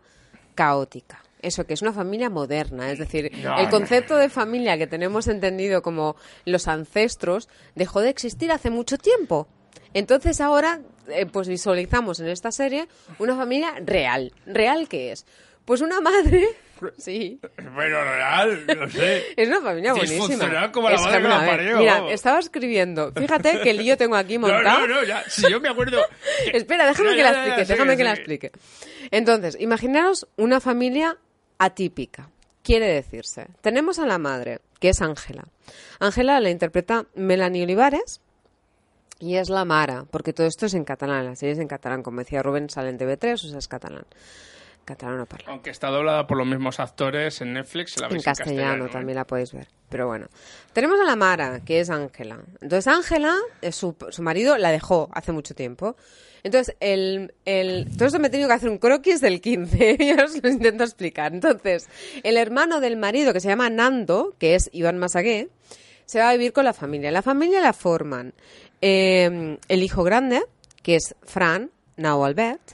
caótica. Eso que es una familia moderna, es decir, No, el no. concepto de familia que tenemos entendido como los ancestros dejó de existir hace mucho tiempo. Entonces ahora, eh, pues visualizamos en esta serie una familia real. ¿Real qué es? Pues una madre, sí, Pero real, no sé. es una familia buenísima. Como la Es madre que la parió, Mira, vamos. estaba escribiendo. Fíjate que lío tengo aquí No, montado. no, no, ya, si yo me acuerdo... que- Espera, déjame que la explique, déjame que la explique. Entonces, imaginaros una familia atípica. Quiere decirse, tenemos a la madre, que es Ángela. Ángela la interpreta Melanie Olivares y es la Mara, porque todo esto es en catalán, la serie es en catalán, como decía Rubén, sale en TV3, o sea, es catalán. Catalán no parla. Aunque está doblada por los mismos actores en Netflix, la En veis castellano, ¿eh? también la podéis ver. Pero bueno. Tenemos a la Mara, que es Ángela. Entonces Ángela, eh, su, su marido, la dejó hace mucho tiempo. Entonces, el, el, todo esto me he tenido que hacer un croquis del 15, ya os lo intento explicar. Entonces, el hermano del marido, que se llama Nando, que es Iván Masagué, se va a vivir con la familia. La familia la forman eh, el hijo grande, que es Fran, Nao Albert,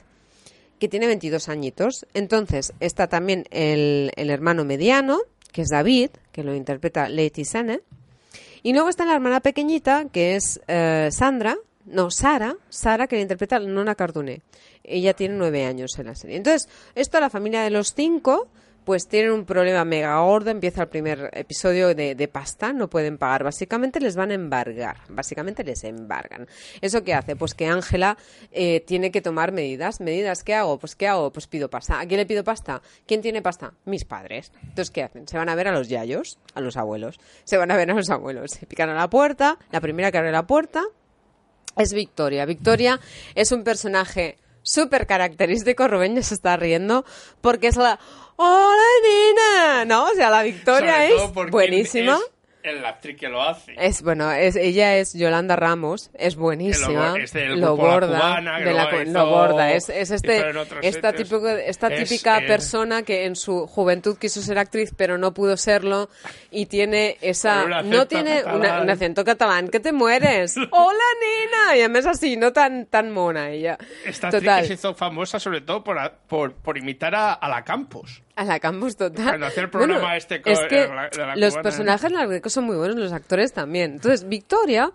que tiene 22 añitos. Entonces está también el, el hermano mediano, que es David, que lo interpreta Leti Sene. Y luego está la hermana pequeñita, que es eh, Sandra, no, Sara, Sara, que la interpreta Nona Carduné. Ella tiene nueve años en la serie. Entonces, esto la familia de los cinco pues tienen un problema mega gordo, empieza el primer episodio de, de pasta, no pueden pagar, básicamente les van a embargar, básicamente les embargan. ¿Eso qué hace? Pues que Ángela eh, tiene que tomar medidas, medidas, ¿qué hago? Pues ¿qué hago? Pues pido pasta. ¿A quién le pido pasta? ¿Quién tiene pasta? Mis padres. Entonces, ¿qué hacen? Se van a ver a los yayos, a los abuelos, se van a ver a los abuelos, se pican a la puerta, la primera que abre la puerta es Victoria. Victoria es un personaje súper característico, Rubén ya se está riendo, porque es la ¡Hola, nena! ¿No? O sea, la Victoria Sobre es buenísima. Es la actriz que lo hace. Es bueno, es, ella es Yolanda Ramos, es buenísima, Que lo- es del lo grupo La gorda, Cubana, que de la luego cu- hizo- lo gorda, es, es este, esta, típico- típica persona que en su juventud quiso ser actriz pero no pudo serlo y tiene esa, no tiene una- un acento catalán, que te mueres, hola nena, y además así, no tan, tan mona ella, Esta actriz total, que se hizo famosa sobre todo por, a- por, por imitar a, a la Campos. A la Campos total. Cuando hacía el programa Bueno, este es que de la- de la los cubana. personajes la son muy buenos, los actores también. Entonces, Victoria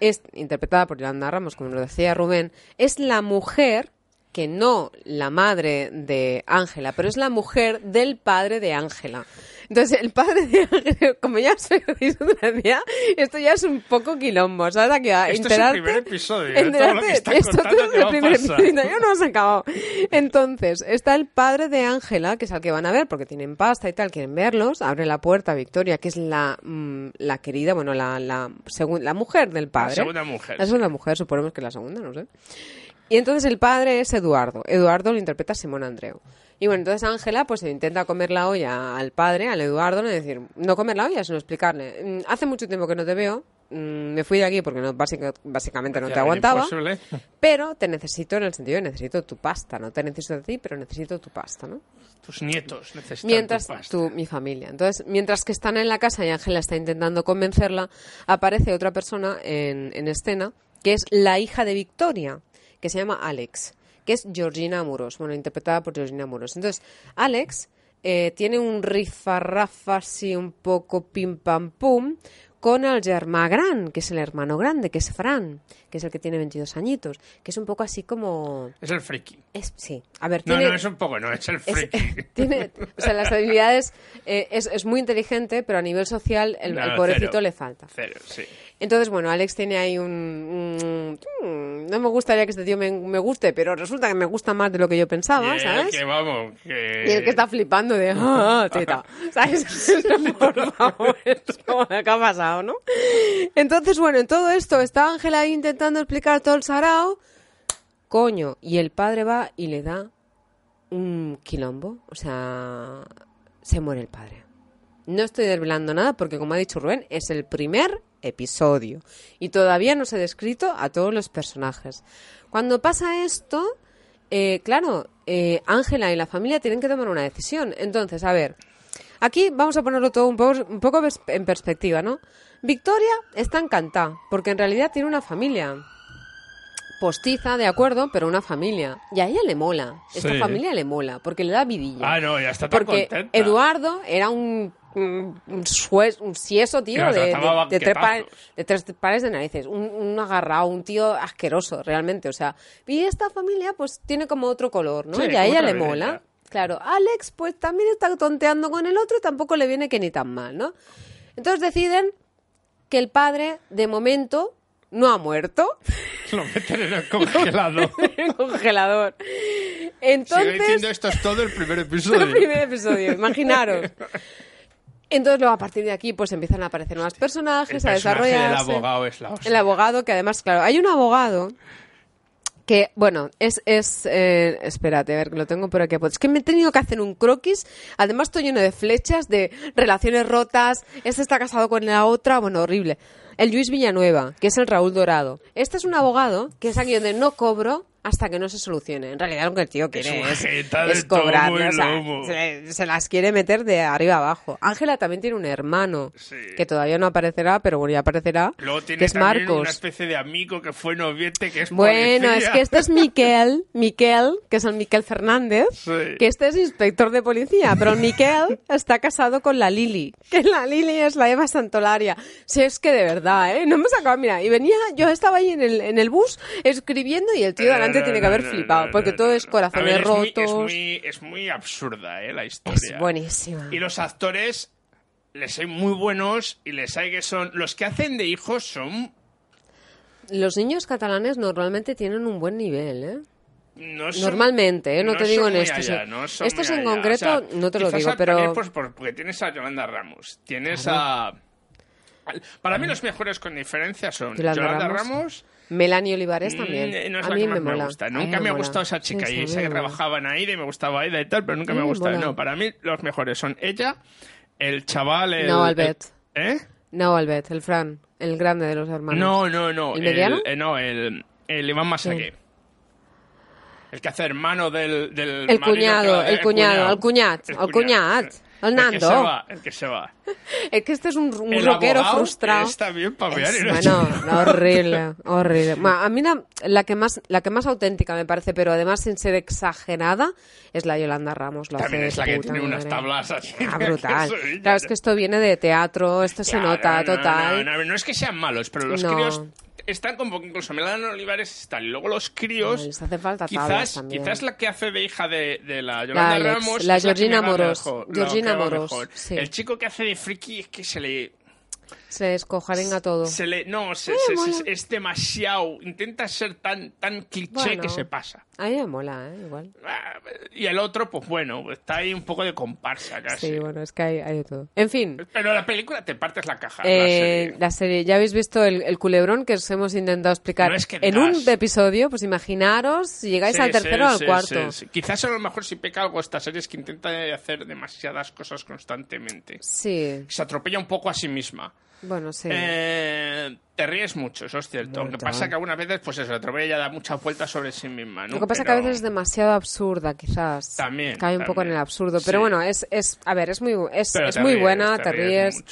es interpretada por Yolanda Ramos, como lo decía Rubén, es la mujer que no la madre de Ángela, pero es la mujer del padre de Ángela. Entonces, el padre de Ángela, como ya os decía, esto ya es un poco quilombo, ¿sabes? Aquí a Esto es el primer episodio, ¿eh? Enterarte- esto es el primer episodio, yo no hemos acabado. Entonces, está el padre de Ángela, que es al que van a ver porque tienen pasta y tal, quieren verlos. Abre la puerta Victoria, que es la, mm, la querida, bueno, la, la, la mujer del padre. segunda mujer, La segunda mujer, suponemos que la segunda, no sé. Y entonces el padre es Eduardo. Eduardo lo interpreta Simón Andreu. Y bueno, entonces Ángela pues intenta comer la olla al padre, al Eduardo, no decir, no comer la olla, sino explicarle, "Mm, hace mucho tiempo que no te veo, mm, me fui de aquí porque no, básica- básicamente no te aguantaba. imposible. Pero te necesito en el sentido de necesito tu pasta. No te necesito a ti, pero necesito tu pasta, ¿no? Tus nietos necesitan Mientras tu pasta. mi familia. Entonces, mientras que están en la casa y Ángela está intentando convencerla, aparece otra persona en, en escena que es la hija de Victoria, que se llama Alex, que es Georgina Muros, bueno, interpretada por Georgina Muros. Entonces, Alex eh, tiene un rifarrafa así un poco pim pam pum con el germà gran, que es el hermano grande, que es Fran, que es el que tiene 22 añitos, que es un poco así como... Es el friki. Es, sí, a ver, No, tiene... no, es un poco, no, es el Es- friki. tiene, o sea, las habilidades eh, es, es muy inteligente, pero a nivel social el, No, el pobrecito cero. le falta. Cero, sí. Entonces, bueno, Alex tiene ahí un, un- no me gustaría que este tío me, me guste, pero resulta que me gusta más de lo que yo pensaba, ¿sabes? que vamos, que... Y el que está flipando de, ah, teta, ¿sabes? Por favor, ¿qué ha pasado, no? Entonces, bueno, en todo esto está Ángela ahí intentando explicar todo el sarao. Coño, y el padre va y le da un quilombo. O sea, se muere el padre. No estoy desvelando nada porque, como ha dicho Rubén, es el primer episodio. Y todavía no se ha descrito a todos los personajes. Cuando pasa esto, eh, claro, eh, Ángela y la familia tienen que tomar una decisión. Entonces, a ver, aquí vamos a ponerlo todo un poco, un poco en perspectiva, ¿no? Victoria está encantada porque en realidad tiene una familia postiza, de acuerdo, pero una familia. Y a ella le mola. Esta Sí. familia le mola porque le da vidilla. Ah, no, ya está tan Porque contenta. Eduardo era un, un, sues- un sieso, tío, de, de- de tres pares, de tres pares de narices. Un, un agarrado, un tío asqueroso, realmente. O sea, y esta familia, pues, tiene como otro color, ¿no? Sí, y a ella le mola. Claro, Alex, pues, también está tonteando con el otro y tampoco le viene que ni tan mal, ¿no? Entonces deciden que el padre, de momento, no ha muerto. Lo meten en el congelado. en el congelador. Entonces... Sigue diciendo esto es todo el primer episodio. el primer episodio, imaginaros. Entonces luego a partir de aquí pues empiezan a aparecer más personajes, El a personaje desarrollarse. del abogado es la hostia. El abogado, que además, claro, hay un abogado que, bueno, es, es eh, espérate, a ver, lo tengo por aquí. Es que me he tenido que hacer un croquis, además estoy lleno de flechas, de relaciones rotas, este está casado con la otra, bueno, horrible. El Luis Villanueva, que es el Raúl Dorado. Este es un abogado que es aquí donde no cobro hasta que no se solucione. En realidad lo que el tío quiere es, de es cobrar, o sea, se, se las quiere meter de arriba abajo. Ángela también tiene un hermano, que todavía no aparecerá, pero bueno, ya aparecerá, Luego tiene que es también Marcos. una especie de amigo que fue noviete que es Bueno, policía. es que este es Miquel, Miquel, que es el Miquel Fernández, Sí. que este es inspector de policía, pero el Miquel está casado con la Lili, que la Lili es la Eva Santolaria. Si es que de verdad, ¿eh? No me sacaba, mira, y venía, yo estaba ahí en el, en el bus escribiendo y el tío delante gente no, tiene que haber flipado, porque todo es corazones ver, es muy- rotos. es, muy, es muy absurda, ¿eh? La historia. Es buenísima. Y los actores les hay muy buenos y les hay que son... Los que hacen de hijos son... Los niños catalanes normalmente tienen un buen nivel, ¿eh? No son- Normalmente, ¿eh? no, te digo en muy estos. allá, no estos en allá. concreto O sea, no te lo digo, pero pues, por- porque tienes a Yolanda Ramos, tienes Claro. a... Para mí los mejores con diferencia son Yolanda Yolanda, Ramos, Ramos, Melanie Olivares también. Mm, no es a la mí que me mola. gusta. Nunca me ha gustado esa chica Sí, y esa que me trabajaba en Aida y me gustaba Aida y tal, pero nunca me me gusta. No, para mí los mejores son ella, el chaval, el... No, Albert. el- ¿Eh? No, Albert, el Fran, el grande de los hermanos. No, no, no. ¿El mediano? eh, no, el, el Iván Masagué. El que hace hermano del... del El cuñado, que- el cuñado, el cuñat, el cuñat, el El que se Nando. va, el que se va. Es que este es un, un El rockero frustrado. Está bien para Es- y no- bueno, no, horrible, horrible. A mí la, la que más la que más auténtica me parece, pero además sin ser exagerada, es la Yolanda Ramos. Lo También hace es la que tiene unas tablas así. Ah, brutal. Claro, es que esto viene de teatro, esto se Claro, nota no, total. No, no, no es que sean malos, pero los críos están como que incluso Melanie Olivares está y luego los críos No, les hace falta tablas quizás quizás la que hace de hija de, de la Yolanda Alex, Ramos la que Georgina Moros, Georgina Moros, sí. el chico que hace de friki es que se le Se descojarenga todo. se le no se- se- se- es demasiado intenta ser tan tan cliché Bueno. que se pasa A mí me mola, ¿eh? Igual. y el otro pues bueno está ahí un poco de comparsa casi Sí, bueno, es que hay, hay de todo. En fin, pero la película te partes la caja la Eh, serie. la serie, ya habéis visto el, el culebrón que os hemos intentado explicar No es que en un episodio, pues imaginaros si llegáis Sí, al tercero sí, o al sí, cuarto. Quizás a lo mejor si peca algo esta serie es que intenta hacer demasiadas cosas constantemente. Sí, Se atropella un poco a sí misma. Bueno, sí. Eh, te ríes mucho, eso es cierto. Lo que pasa que algunas veces pues eso, atropella da muchas vueltas sobre sí misma. ¿no? Lo que pasa Pero- que a veces es demasiado absurda, quizás. También, Cae un poco en el absurdo. Pero Sí. bueno, es, es, a ver, es muy, es, es muy ríes, buena, te te ríes.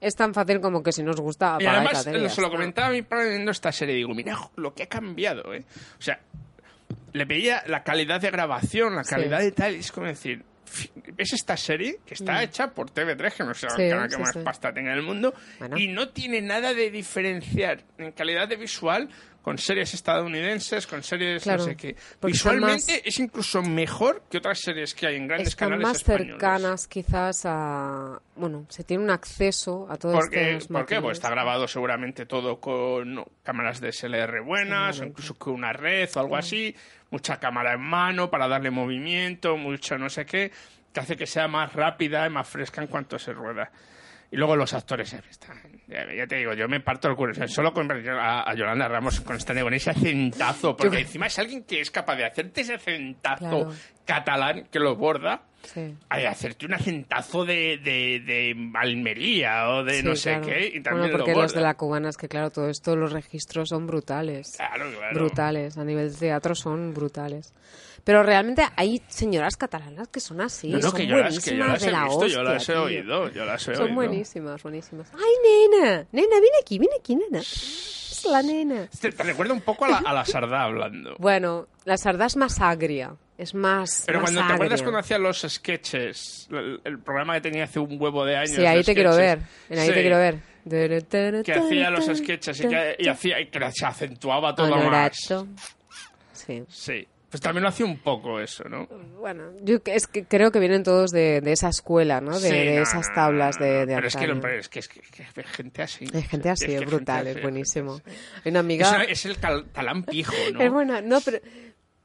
Es tan fácil como que si nos gusta, Y apaga y además, se lo comentaba a mi padre viendo esta serie. Digo, mira lo que ha cambiado, ¿eh? O sea, le veía la calidad de grabación, la Sí. calidad de tal, y es como decir, ves esta serie que está Mm. hecha por TV3, que no sé Sí, canal que sí, más sí. pasta tenga en el mundo, Bueno. y no tiene nada de diferenciar en calidad de visual con series estadounidenses, con series Claro, no sé qué. Visualmente más- es incluso mejor que otras series que hay en grandes Están canales más españoles. cercanas quizás a... Bueno, se tiene un acceso a todos Porque, estos ¿Por qué? Pues está grabado seguramente todo con no, cámaras de SLR buenas, o incluso con una red o algo así, mucha cámara en mano para darle movimiento, mucho no sé qué, que hace que sea más rápida y más fresca en cuanto se rueda. Y luego los actores están, ya, ya te digo, yo me parto el culo. O sea, Solo con ver a, a Yolanda Ramos con, esta, con ese acentazo, porque Yo- encima es alguien que es capaz de hacerte ese acentazo Claro. catalán que lo borda. Sí. a hacerte un acentazo de, de, de Almería o de Sí, no sé claro. qué y también bueno, porque lo los de la cubana es que, claro, todo esto, los registros son brutales. Claro, claro. Brutales. A nivel de teatro son brutales. Pero realmente hay señoras catalanas que son así. No, no, son que yo las, que yo buenísimas las he visto, yo hostia, las he tío. oído, yo las he Son oído. buenísimas, buenísimas. ¡Ay, nena! Nena, ven aquí, ven aquí, nena. Es la nena. Te, te recuerda un poco a la, a la Sardá hablando. Bueno, la sarda es más agria. Es más. Pero más cuando te acuerdas cuando hacía los sketches, el, el programa que tenía hace un huevo de años. Sí, ahí te quiero ver. En ahí sí, te quiero ver. Que hacía los sketches y que y hacía, y que se acentuaba todo más. Honorato. Sí. Sí. Pues también lo hacía un poco eso, ¿no? Bueno, yo es que creo que vienen todos de, de esa escuela, ¿no? De, Sí, de esas tablas de, de Pero es que, hombre, es que, es que, que gente así. Hay gente así, Es es brutal, es buenísimo. Hay una amiga... Es, es el cal- talán pijo, ¿no? Es buena, no, pero...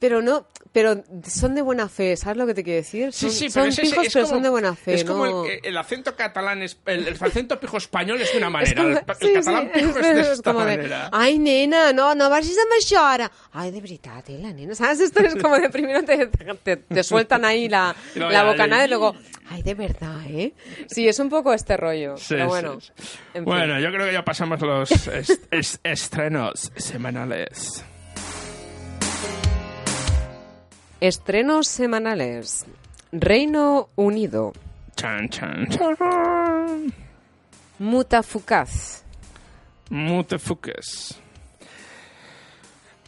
Pero no, pero son de buena fe, ¿sabes lo que te quiero decir? Sí, Son, sí, son pero es, ese- pijos, es pero como, son de buena fe, es como ¿no? el, el acento catalán, es, el, el acento pijo español es de una Es manera, como- el, el sí, catalán sí, pijo es de es esta de, manera. Ay, nena, no, no vayas a això ara. Ay, de veritat, eh, la nena. ¿Sabes? Esto es como de primero te, te, te sueltan ahí la, la bocanada y luego, ay, de verdad, ¿eh? Sí, es un poco este rollo. Sí, pero sí, bueno. sí. en fin. Bueno, yo creo que ya pasamos los est- est- estrenos semanales. Estrenos semanales. Reino Unido. Chan, chan, chan. Mutafukaz. Mutafukes.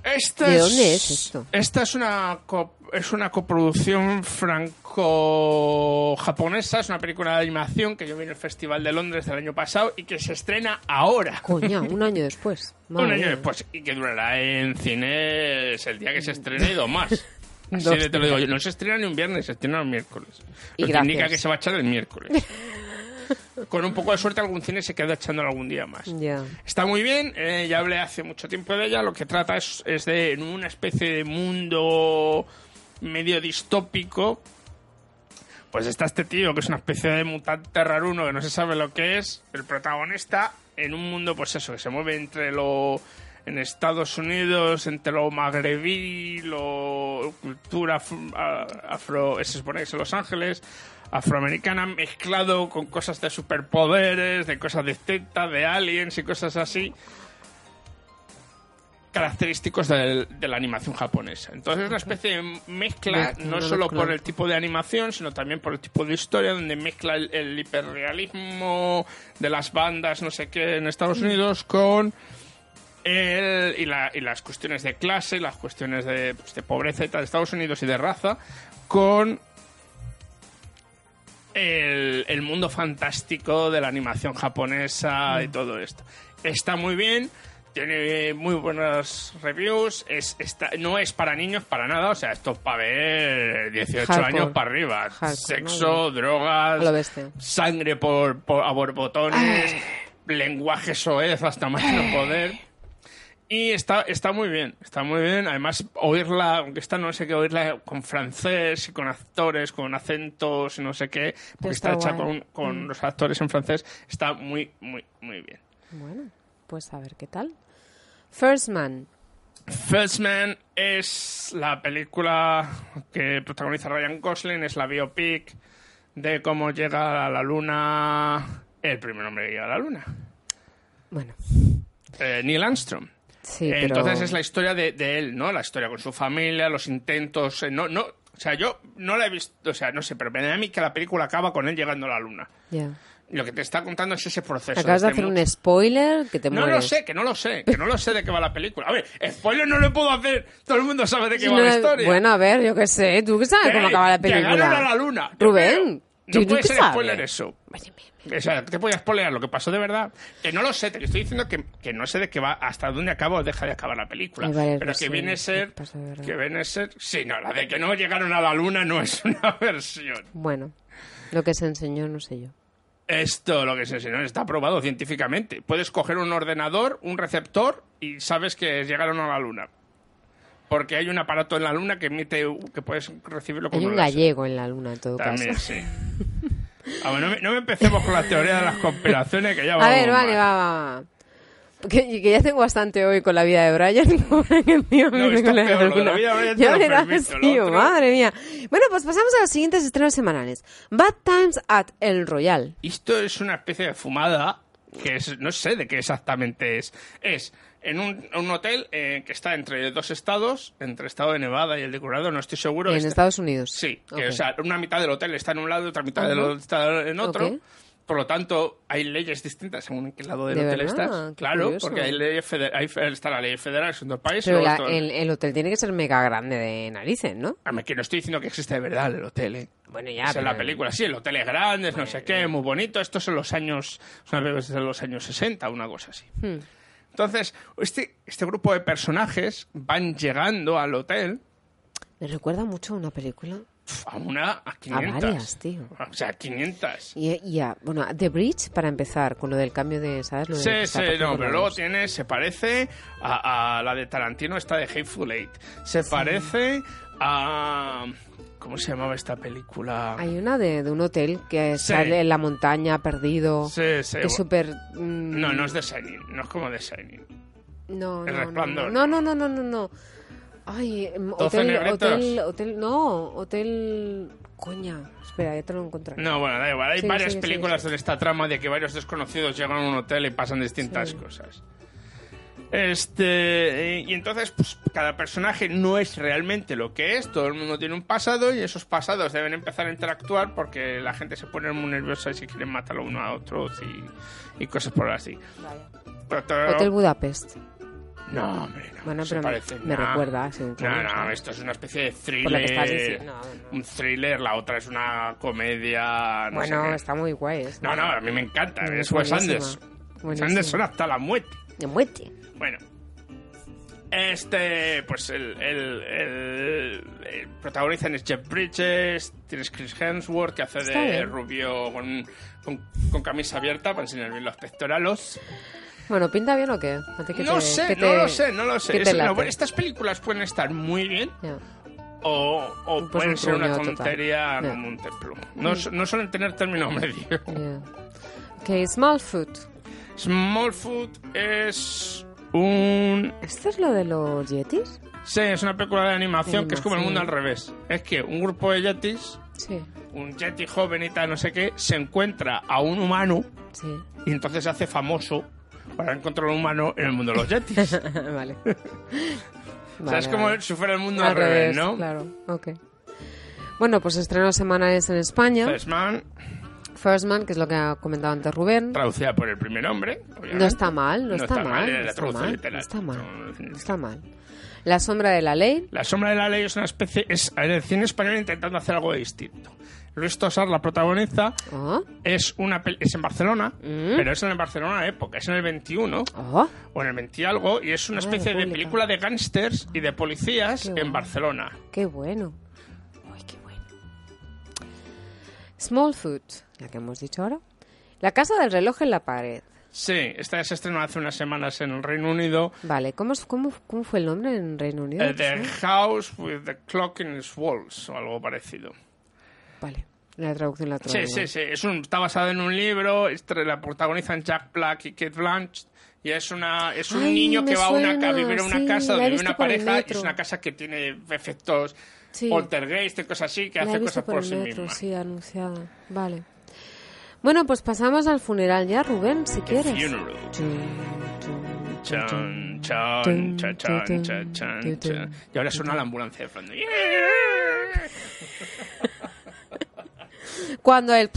Esta ¿De es- dónde es esto? Esta es una co- es una coproducción franco-japonesa, es una película de animación que yo vi en el Festival de Londres del año pasado y que se estrena ahora. Coña, un año después. Un año después y que durará en cines el día que se estrene y dos más. Así Dos de te lo digo días. yo. No se estrena ni un viernes, se estrena el miércoles. Y Lo que indica que se va a echar el miércoles. Con un poco de suerte algún cine se queda echando algún día más. Está muy bien, eh, ya hablé hace mucho tiempo de ella. Lo que trata es, es de en una especie de mundo medio distópico. Pues está este tío que es una especie de mutante raruno que no se sabe lo que es. El protagonista en un mundo, pues eso, que se mueve entre lo. En Estados Unidos, entre lo magrebí, lo cultura afro, afro se supone que es en Los Ángeles, afroamericana, mezclado con cosas de superpoderes, de cosas de Z, de aliens y cosas así característicos de, la animación japonesa. Entonces es una especie de mezcla, no solo por el tipo de animación, sino también por el tipo de historia, donde mezcla el, el hiperrealismo de las bandas, no sé qué, en Estados Unidos con el, y, la- y las cuestiones de clase, las cuestiones de, pues, de pobreza y tal de Estados Unidos y de raza, con el, el mundo fantástico de la animación japonesa y todo esto. Está muy bien, tiene muy buenas reviews, es, está, no es para niños para nada, o sea, esto es para ver 18 Hardcore. años para arriba. Hardcore, Sexo, ¿no? drogas, sangre por, por, a borbotones, lenguaje soez hasta más no poder. Y está, está muy bien, está muy bien. Además, oírla, aunque esta no sé qué, oírla con francés y con actores, con acentos y no sé qué, porque Está está, hecha con, con Mm. los actores en francés, está muy, muy, muy bien. Bueno, pues a ver qué tal. First Man. First Man es la película que protagoniza Ryan Gosling, es la biopic de cómo llega a la luna el primer hombre que llega a la luna. Bueno. Eh, Neil Armstrong. Sí, Eh, pero... Entonces es la historia de, de él, ¿no? La historia con su familia, los intentos. eh, no, no, o sea, yo no la he visto, o sea, no sé, pero me da a mí que la película acaba con él llegando a la luna. Ya. Y Lo que te está contando es ese proceso. Acabas de este hacer un spoiler que te No mueres. lo sé, que no lo sé, que no lo sé de qué va la película. A ver, spoiler no le puedo hacer. Todo el mundo sabe de qué va no la historia. Bueno, a ver, yo qué sé. ¿Tú qué sabes cómo acaba la Llegaron película? a la luna. Rubén, No ¿tú puede ser spoiler eso. O sea, te voy a spoilear lo que pasó de verdad. Que no lo sé, te estoy diciendo que, que no sé de qué va, hasta dónde acaba o deja de acabar la película. Pero que viene a ser. Que viene a ser. Sí, no, la de que no llegaron a la luna no es una versión. Bueno, lo que se enseñó no sé yo. Esto, lo que se enseñó, está probado científicamente. Puedes coger un ordenador, un receptor y sabes que llegaron a la luna. Porque hay un aparato en la luna que emite, que puedes recibirlo como Hay un gallego en la luna, en todo También, caso. sí. Ah, bueno, no, me, no me empecemos con la teoría de las conspiraciones, que ya A vamos ver, vale, va, va, va. Que, que ya tengo bastante hoy con la vida de Brian. pobre que mío, No, me con es peor, lo de la vida de Brian Ya verás, tío, madre mía. Bueno, pues pasamos a los siguientes estrenos semanales. Bad Times at El Royal. Esto es una especie de fumada que es, no sé de qué exactamente es. Es en un, un hotel eh, que está entre dos estados, entre el estado de Nevada y el de Colorado, no estoy seguro. En Está- Estados Unidos. Sí, que, o sea, una mitad del hotel está en un lado y otra mitad del hotel está en otro. Por lo tanto, hay leyes distintas según en qué lado del ¿De hotel verdad? estás. Claro, curioso. porque hay leyes feder- hay está la ley federal en dos países. Pero la- el, el hotel tiene que ser mega grande de narices, ¿no? A ver, que no estoy diciendo que existe de verdad el hotel, ¿eh? Bueno, ya, es pero- la película, sí, el hotel es grande, es no sé qué, muy bonito. Esto es en los años, de los años 60, una cosa así. Hmm. Entonces, este, este grupo de personajes van llegando al hotel Me recuerda mucho a una película. a una, a A 500. varias, tío. O sea, 500. Y, y a, bueno, The Bridge, para empezar, con lo del cambio de, ¿sabes? Lo Sí, sí, no, pero luego tiene, se parece a, a la de Tarantino, esta de Hateful Eight. Se parece a... ¿Cómo se llamaba esta película? Hay una de, de un hotel que Sí. sale en la montaña, perdido. Sí, sí. Que es súper... mm, No, no es de Shining, no es como de Shining. No, El no, Resplandor. No, no, no, no, no, no. Ay, ¿Doce hotel, hotel, hotel, no, hotel... Coña, espera, ya te lo encontré. No, bueno, da igual. Hay Sigue, varias sigue, películas de esta trama de que varios desconocidos llegan a un hotel y pasan distintas Sí. cosas. Este, y entonces, pues, cada personaje no es realmente lo que es, todo el mundo tiene un pasado y esos pasados deben empezar a interactuar porque la gente se pone muy nerviosa y se quieren matarlo uno a otros y, y cosas por así. Todo- Hotel Budapest. No, hombre, no. Bueno, pero me, parece me nada. recuerda, No, no, esto es una especie de estás thriller. Un thriller, la otra es una comedia. Sé bueno, está muy guay. es- No, no, a mí me encanta. Es Es Wes. Anderson. Wes. Anderson hasta la muerte. De muerte. Bueno. Este, pues el, el, el, el protagonista es Jeff Bridges, tienes Chris Hemsworth que hace Está de bien. rubio con, con, con camisa abierta para enseñar bien los pectoralos. Bueno, ¿pinta bien o qué? ¿A ti qué No te- sé, no te- lo sé, no lo sé. Es- no, estas películas pueden estar muy bien o, o Pues pueden un ser una total. tontería como un templo. No, su- no suelen tener término medio. Ok, Smallfoot. Smallfoot es un... ¿Esto es lo de los yetis? Sí, es una película de animación, que es como el mundo al revés. Es que un grupo de yetis, Sí. un yeti joven y tal, no sé qué, se encuentra a un humano Sí. y entonces se hace famoso para encontrar un humano en el mundo de los yetis. vale. o sea, es como si fuera el mundo Al al, revés, revés, ¿no? Claro, ok. Bueno, pues estreno semanales en España. First Man, que es lo que ha comentado antes Rubén. traducida por el primer hombre. obviamente. No está mal, no, está, mal. era no está mal, no está mal. No está mal. La sombra de la ley. La sombra de la ley es una especie... Es el cine español intentando hacer algo distinto. Luis Tosar, la protagoniza, Ah, es una es en Barcelona, Mm. pero es en el Barcelona de época, es en el 21 ah, o en el 20 y algo y es una Ah, especie de República. película de gángsters y de policías Qué en. Barcelona. qué bueno. Uy, qué bueno. Smallfoot, la que hemos dicho ahora. La casa del reloj en la pared. Sí, esta se estrenó hace unas semanas en el Reino Unido. Vale, ¿cómo, cómo, cómo fue el nombre en Reino Unido? eh, the House with the Clock in its Walls o algo parecido. Vale, la traducción la Sí, traigo. sí, sí. Es un, está basado en un libro. la protagonizan Jack Black y Kate Blanchett. Y es, una, es un Ay, niño que va a, una, suena, a vivir en una sí, casa donde vive una por el pareja y es una casa que tiene efectos Sí. poltergeist y cosas así, que La hace cosas por, el sí metro, misma. sí, anunciada. Vale. Bueno, pues pasamos al funeral ya, Rubén, si quieres. Y ahora suena la ambulancia de fondo. Cuando el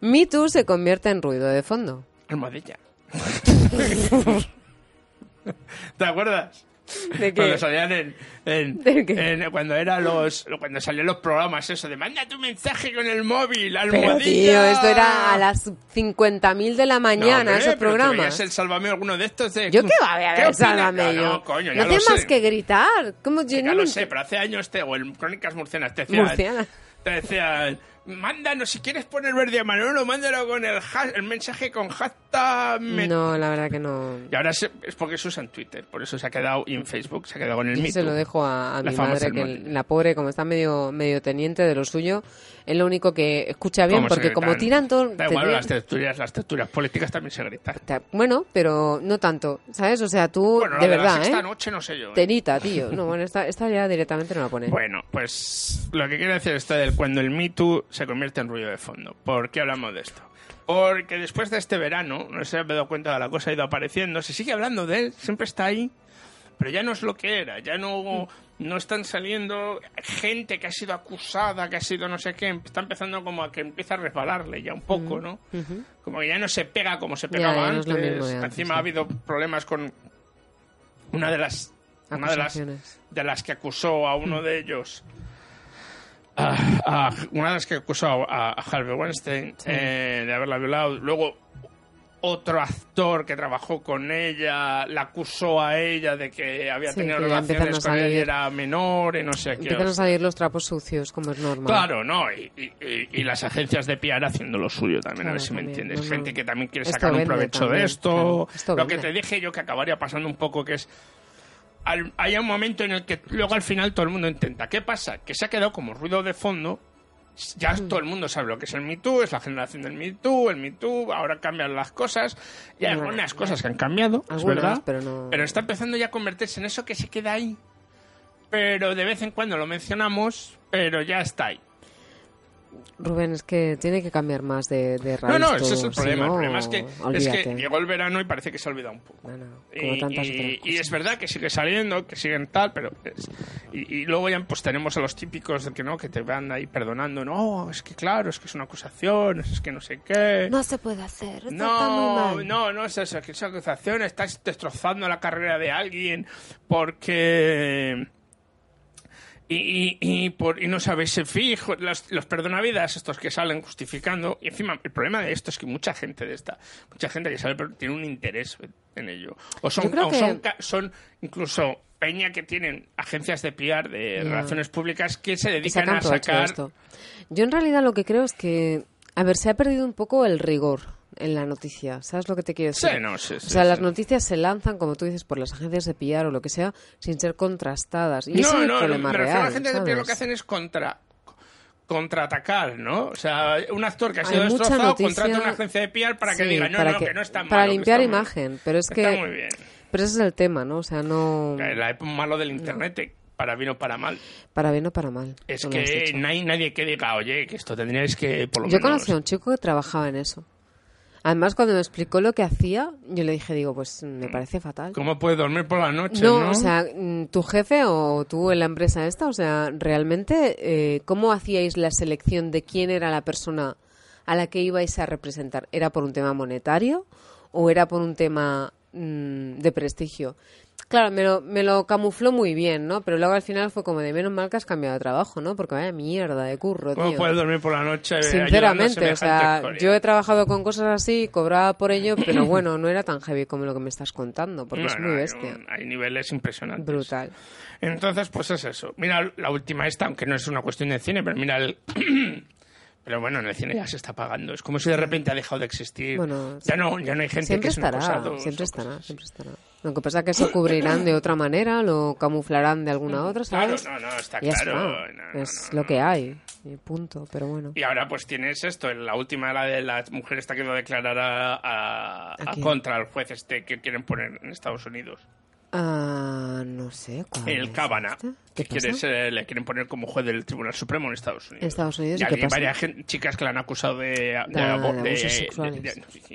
Me Too se convierte en ruido de fondo. Almohadilla. ¿Te acuerdas? ¿De qué? Cuando salían en, en- ¿De qué? en- cuando era los cuando salían los programas eso de manda tu mensaje con el móvil, Pero almohadilla. tío, esto era a las 50.000 de la No, mañana, hombre, esos pero programas. el Sálvame alguno de estos de Yo qué va a ver, ¿Qué el? Sálvame yo. No, coño, No ya hace más que gritar. ¿Cómo yo Que no ya lo sé, pero hace años te, o el Crónicas Murcianas te decían, Murciana. te decían, mándanos, si quieres poner verde a Manolo, mándalo con el, el mensaje con hashtag... me- No, la verdad que no. Y ahora se- es porque se usa en Twitter, por eso se ha quedado, y en Facebook, se ha quedado con el mito. se lo dejo a, mi madre, que la pobre, como está medio, medio teniente de lo suyo, es lo único que escucha bien, ¿Cómo se porque como tiran todo... Da igual, las tertulias, las tertulias políticas también se gritan. Ta- Bueno, pero no tanto, ¿sabes? O sea, tú, Bueno, de verdad, ¿eh? noche no sé yo. ¿eh? Telita, tío. No, bueno, esta, esta ya directamente no la pone. Bueno, pues lo que quiero decir es del cuando el Me Too se convierte en ruido de fondo. ¿Por qué hablamos de esto? Porque después de este verano, no se ha dado cuenta de la cosa ha ido apareciendo, se sigue hablando de él, siempre está ahí, pero ya no es lo que era, ya no, no están saliendo gente que ha sido acusada, que ha sido no sé qué, está empezando como a que empieza a resbalarle ya un poco, ¿no? Como que ya no se pega como se pegaba ya no antes. mismo antes, Encima sí. ha habido problemas con una de las una de las de las que acusó a uno de ellos a- a- una de las que acusó a, a Harvey Weinstein eh, de haberla violado luego otro actor que trabajó con ella la acusó a ella de que había Sí, tenido que relaciones con él y era menor y no sé qué Empiezan a salir los trapos sucios, como es normal. Claro, no, y, y- y- y las agencias de PR haciendo lo suyo también, a ver Claro, si me también, entiendes. no, no. Gente que también quiere Esto sacar un provecho también, de esto. claro, esto lo que vende. te dije yo que acabaría pasando un poco que es... al- hay un momento en el que luego al final todo el mundo intenta. ¿Qué pasa? Que se ha quedado como ruido de fondo. Ya Mm. todo el mundo sabe lo que es el Me Too, es la generación del Me Too, el Me Too, ahora cambian las cosas. Y hay algunas cosas que han cambiado, es verdad. pero no- está empezando ya a convertirse en eso que se queda ahí. Pero de vez en cuando lo mencionamos, pero ya está ahí. Rubén, es que tiene que cambiar más de, de No, raíz no, ese es el si problema. no, el problema es que, es que llegó el verano y parece que se ha olvidado un poco. como y, tantas y- otras y es verdad que sigue saliendo, que siguen tal, pero... es- y, y luego ya pues tenemos a los típicos de que no, que te van ahí perdonando. No, es que claro, es que es una acusación, es que no sé qué. No se puede hacer, esto está muy No, mal. no, no es eso, que es una acusación, estás destrozando la carrera de alguien porque... Y, y, y por, y no sabes si fijo, los, los perdonavidas, estos que salen justificando, y encima el problema de esto es que mucha gente de esta, mucha gente que sale pero tiene un interés en ello. O son, o son, son incluso peña que tienen agencias de PR, de relaciones públicas, que se dedican a sacar esto. Yo en realidad lo que creo es que, a ver, se ha perdido un poco el rigor en la noticia. ¿Sabes lo que te quiero decir? Sí, no, sí, o sea, las noticias se lanzan, como tú dices, por las agencias de PR o lo que sea, sin ser contrastadas. Y ese no, es el no, problema a real. la gente de ¿sabes? lo que hacen es contra contraatacar, ¿no? O sea, un actor que ha Hay sido mucha destrozado noticia- contrata a una agencia de PR para que Sí, diga, no, para no, que- que, no está mal. Para limpiar muy- imagen, pero es que. Está muy bien. Pero ese es el tema, ¿no? O sea, no... La época malo del internet, para bien o para mal, Para bien o para mal. es que no hay nadie que diga, oye, que esto tendríais que, por lo Yo menos... conocí a un chico que trabajaba en eso. Además, cuando me explicó lo que hacía, yo le dije, digo, pues me parece fatal. ¿Cómo puedes dormir por la noche, no? No, o sea, mm, tu jefe o tú en la empresa esta, o sea, realmente, eh, ¿cómo hacíais la selección de quién era la persona a la que ibais a representar? ¿Era por un tema monetario o era por un tema mm, de prestigio? Claro, me lo, me lo camufló muy bien, ¿no? Pero luego al final fue como de menos mal que has cambiado de trabajo, ¿no? Porque vaya mierda de curro, ¿Cómo tío. puedes dormir por la noche? a Sinceramente, o sea, yo he trabajado con cosas así, cobraba por ello, pero bueno, no era tan heavy como lo que me estás contando, porque es muy no, bestia. Hay, niveles impresionantes. Brutal. Entonces, pues es eso. Mira, la última esta, aunque no es una cuestión de cine, pero mira el... Pero bueno, en el cine ya se está pagando. Es como si de repente ha dejado de existir. Bueno, ya no, ya no hay gente siempre que es estará, acosado. siempre estará, siempre estará. Lo que pasa es que se cubrirán de otra manera, lo camuflarán de alguna otra, Claro, ¿sabes? no, no, está Y claro. está. es lo que hay, y punto, pero bueno. Y ahora pues tienes esto, en la última, la de la mujer esta que va a declarar a, a- contra el juez este que quieren poner en Estados Unidos. Ah, no sé, ¿cuál El este? que ¿Qué quiere ser- le quieren poner como juez del Tribunal Supremo en Estados Unidos. En Estados Unidos, Y ¿y qué hay pasa? varias chicas que la han acusado de,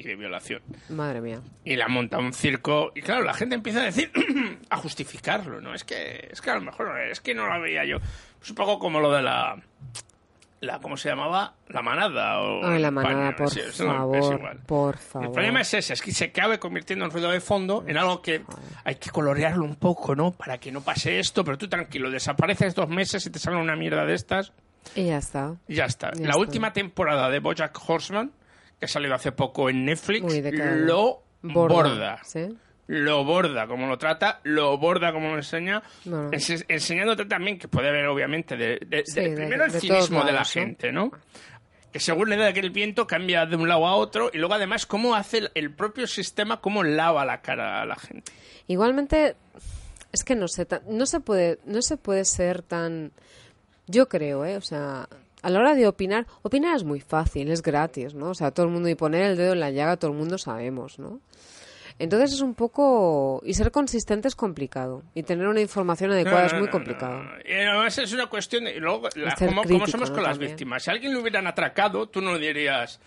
de violación. Madre mía. Y la monta un circo. Y claro, la gente empieza a decir, a justificarlo, ¿no? Es que, es que a lo mejor, es que no la veía yo. Es un poco como lo de la. La ¿Cómo se llamaba? La manada. O Ay, la manada, España, por es favor, igual. por El favor. problema es ese, es que se acabe convirtiendo en ruido de fondo, en algo que hay que colorearlo un poco, ¿no? Para que no pase esto, pero tú tranquilo, desapareces dos meses y te sale una mierda de estas Y ya está. y ya está. Ya la está. última temporada de Bojack Horseman, que ha salido hace poco en Netflix, lo Borda, borda. ¿sí? Lo borda como lo trata, lo borda como lo enseña, ense- enseñándote también que puede haber, obviamente, de, de- Sí, de- de- primero el cinismo de la ¿no? gente, ¿no? Que según le da aquel viento cambia de un lado a otro y luego además cómo hace el, el propio sistema, cómo lava la cara a la gente. Igualmente, es que no sé, no se puede, no se puede ser tan, yo creo, ¿eh? O sea, a la hora de opinar, opinar es muy fácil, es gratis, ¿no? O sea, todo el mundo y poner el dedo en la llaga, todo el mundo sabemos, ¿no? Entonces es un poco y ser consistente es complicado y tener una información adecuada No, es no, muy no, complicado. Y además es una cuestión de... Y luego, la- ¿cómo, crítico, cómo somos con las También. víctimas? Si a alguien le hubieran atracado, tú no dirías...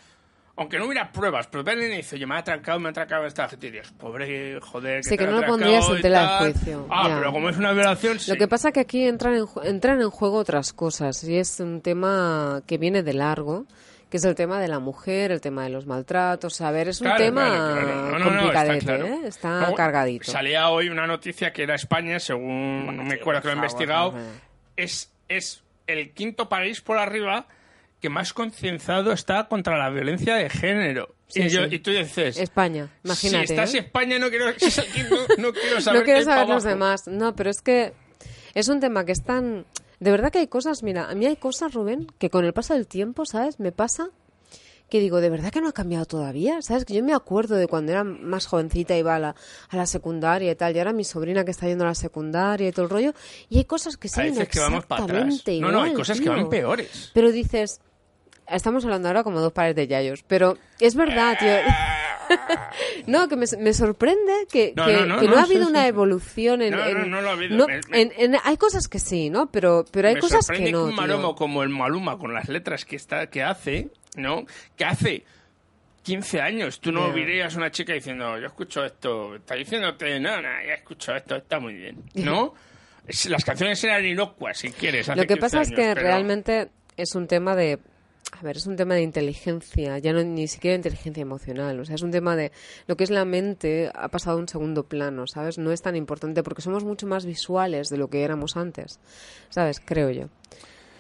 Aunque no hubiera pruebas, pero ven y dice, oye, me ha atracado, me ha atracado esta gente. Y dirías, pobre, joder, que Sí, que no lo pondrías en tela de tal". juicio, Ah, ya. pero como es una violación, sí. Lo que pasa que aquí entran en, entran en juego otras cosas y es un tema que viene de largo, que es el tema de la mujer, el tema de los maltratos. A ver, es un Claro, tema claro, claro. No, no, no, complicadete, está claro. ¿eh? Está cargadito. Salía hoy una noticia que era España, según no me acuerdo que lo he investigado, es, es el quinto país por arriba que más concienciado está contra la violencia de género. Sí, y, yo- sí. y tú dices, España, imagínate. si estás ¿eh? en España no quiero, quinto, no quiero saber no quiero saber los demás. No, pero es que es un tema que es tan... De verdad que hay cosas, mira, a mí hay cosas, Rubén, que con el paso del tiempo, ¿sabes? Me pasa que digo, ¿de verdad que no ha cambiado todavía? ¿Sabes? Que yo me acuerdo de cuando era más jovencita, iba a la, a la secundaria y tal, y ahora mi sobrina que está yendo a la secundaria y todo el rollo, y hay cosas que siguen veces que vamos para atrás. exactamente No, no, hay igual, cosas que tío. van peores. Pero dices, estamos hablando ahora como dos pares de yayos, pero es verdad, tío. no, que me, me sorprende que No, que- no, no, que no no, ha habido sí, una sí. evolución en... No, no, en- no lo ha habido. no, Me- me- en- en- hay cosas que sí, ¿no? Pero, pero hay me cosas sorprende que no, un tío. maromo como el Maluma con las letras que está que hace, ¿no? Que hace 15 años tú no verías una chica diciendo, yo escucho esto, está diciéndote, no, no, ya escucho esto, está muy bien, ¿no? Las canciones eran inocuas, si quieres. hace Lo que 15 pasa es que pero- realmente es un tema de... A ver, es un tema de inteligencia, ya no ni siquiera inteligencia emocional, o sea, es un tema de lo que es la mente ha pasado a un segundo plano, ¿sabes? No es tan importante porque somos mucho más visuales de lo que éramos antes, ¿sabes? Creo yo.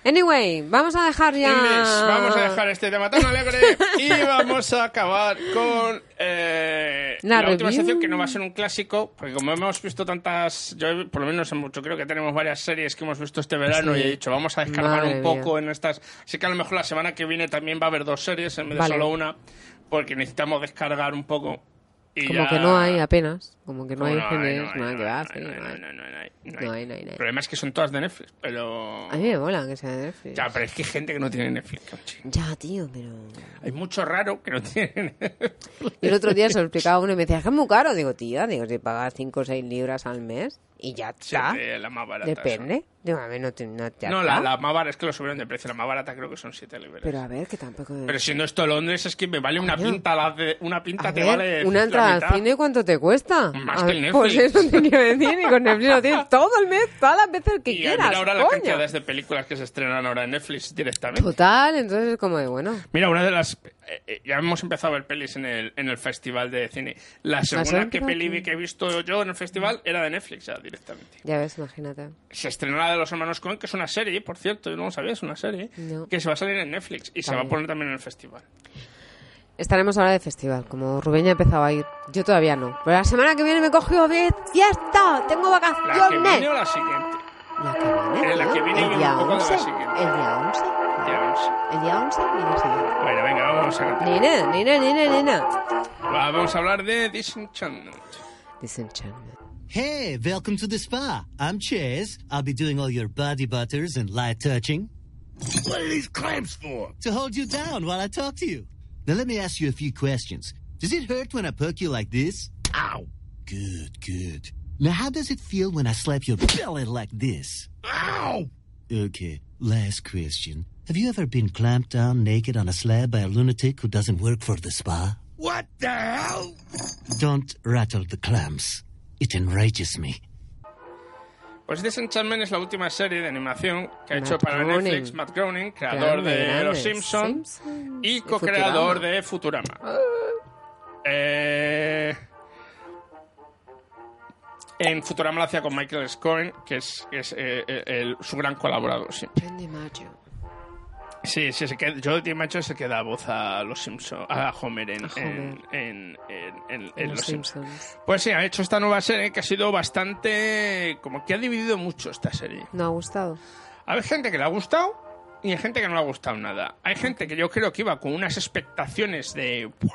Anyway, vamos a dejar ya... Inés, vamos a dejar este tema tan alegre y vamos a acabar con eh, La la, última sección que no va a ser un clásico, porque como hemos visto tantas, yo por lo menos en- yo creo que tenemos varias series que hemos visto este verano Sí. y he dicho vamos a descargar Madre un poco en estas, así que a lo mejor la semana que viene también va a haber dos series en vez de Vale. solo una, porque necesitamos descargar un poco. Y Como ya- que no hay apenas, como que no hay hay, nada que va, no hay, no hay. El problema es que son todas de Netflix, pero... A mí me mola que sea de Netflix. Ya, pero es que hay gente que no tiene Netflix, Conchi. Ya, tío, pero... Hay mucho raro que no tienen. Y el otro día se lo explicaba a uno y me decía, es que es muy caro. Digo, tía, digo, si pagas 5 o 6 libras al mes y ya está. Siete, la más barata. Depende. Digo, a ver, no, te, no, No, la, la más barata es que lo subieron de precio. La más barata creo que son 7 libras. Pero a ver, que tampoco... Pero siendo esto Londres, es que me vale una pinta. La de- una pinta A te ver, vale. una entrada al cine, ¿cuánto te cuesta? Más A que el Pues Netflix. eso te quiero decir, y con Netflix lo tienes todo el mes, todas las veces que Y quieras, mira ahora las coño. cantidades de películas que se estrenan ahora en Netflix directamente. Total, entonces es como de, bueno... Mira, una de las. Eh, ya hemos empezado a ver pelis en el, en el festival de cine. La segunda que peli que- vi que he visto yo en el festival era de Netflix ya directamente. Ya ves, imagínate. Se estrenó la de los hermanos Coen, que es una serie, por cierto, yo no lo sabía, es una serie. No. Que se va a salir en Netflix y se Está va a bien. poner también en el festival. Estaremos ahora de festival, como Rubén ya empezaba a ir. Yo todavía no. Pero la semana que viene me cogió de fiesta, tengo ¿La que vacaciones. viene o la siguiente? La que viene, Eh, la que viene el día un poco de la 11. siguiente. El día 11. Ya vamos. El día 11 y la siguiente. Bueno, venga, vamos a cantar. Nena, nena, nena, nena. Va, Vamos a hablar de Disenchantment. Disenchantment. Hey, welcome to the spa. I'm Chaz. I'll be doing all your body butters and light touching. What are these clamps for? To hold you down while I talk to you. Now let me ask you a few questions. Does it hurt when I poke you like this? Ow. Good, good. Now how does it feel when I slap your belly like this? Ow! Okay, last question. Have you ever been clamped down naked on a slab by a lunatic who doesn't work for the spa? What the hell? Don't rattle the clamps. It enrages me. Pues Disenchantment es la última serie de animación que ha Matt hecho para Groening. Netflix Matt Groening, creador Grande, de grande. Los Simpsons Simpsons. y co-creador de Futurama. Eh, En Futurama lo hacía con Michael Scoren, que es, que es, eh, eh, el- su gran colaborador siempre. DiMaggio. Sí, sí, se queda, Joe DiMaggio se que da voz a los Simpsons, a Homer en, A Homer. en, en- en- en- en Los Los Simpsons. Simpsons. Pues sí, ha hecho esta nueva serie que ha sido bastante... como que ha dividido mucho esta serie. ¿No ha gustado? Hay gente que le ha gustado y hay gente que no le ha gustado nada. Hay gente que yo creo que iba con unas expectaciones de... "Buah,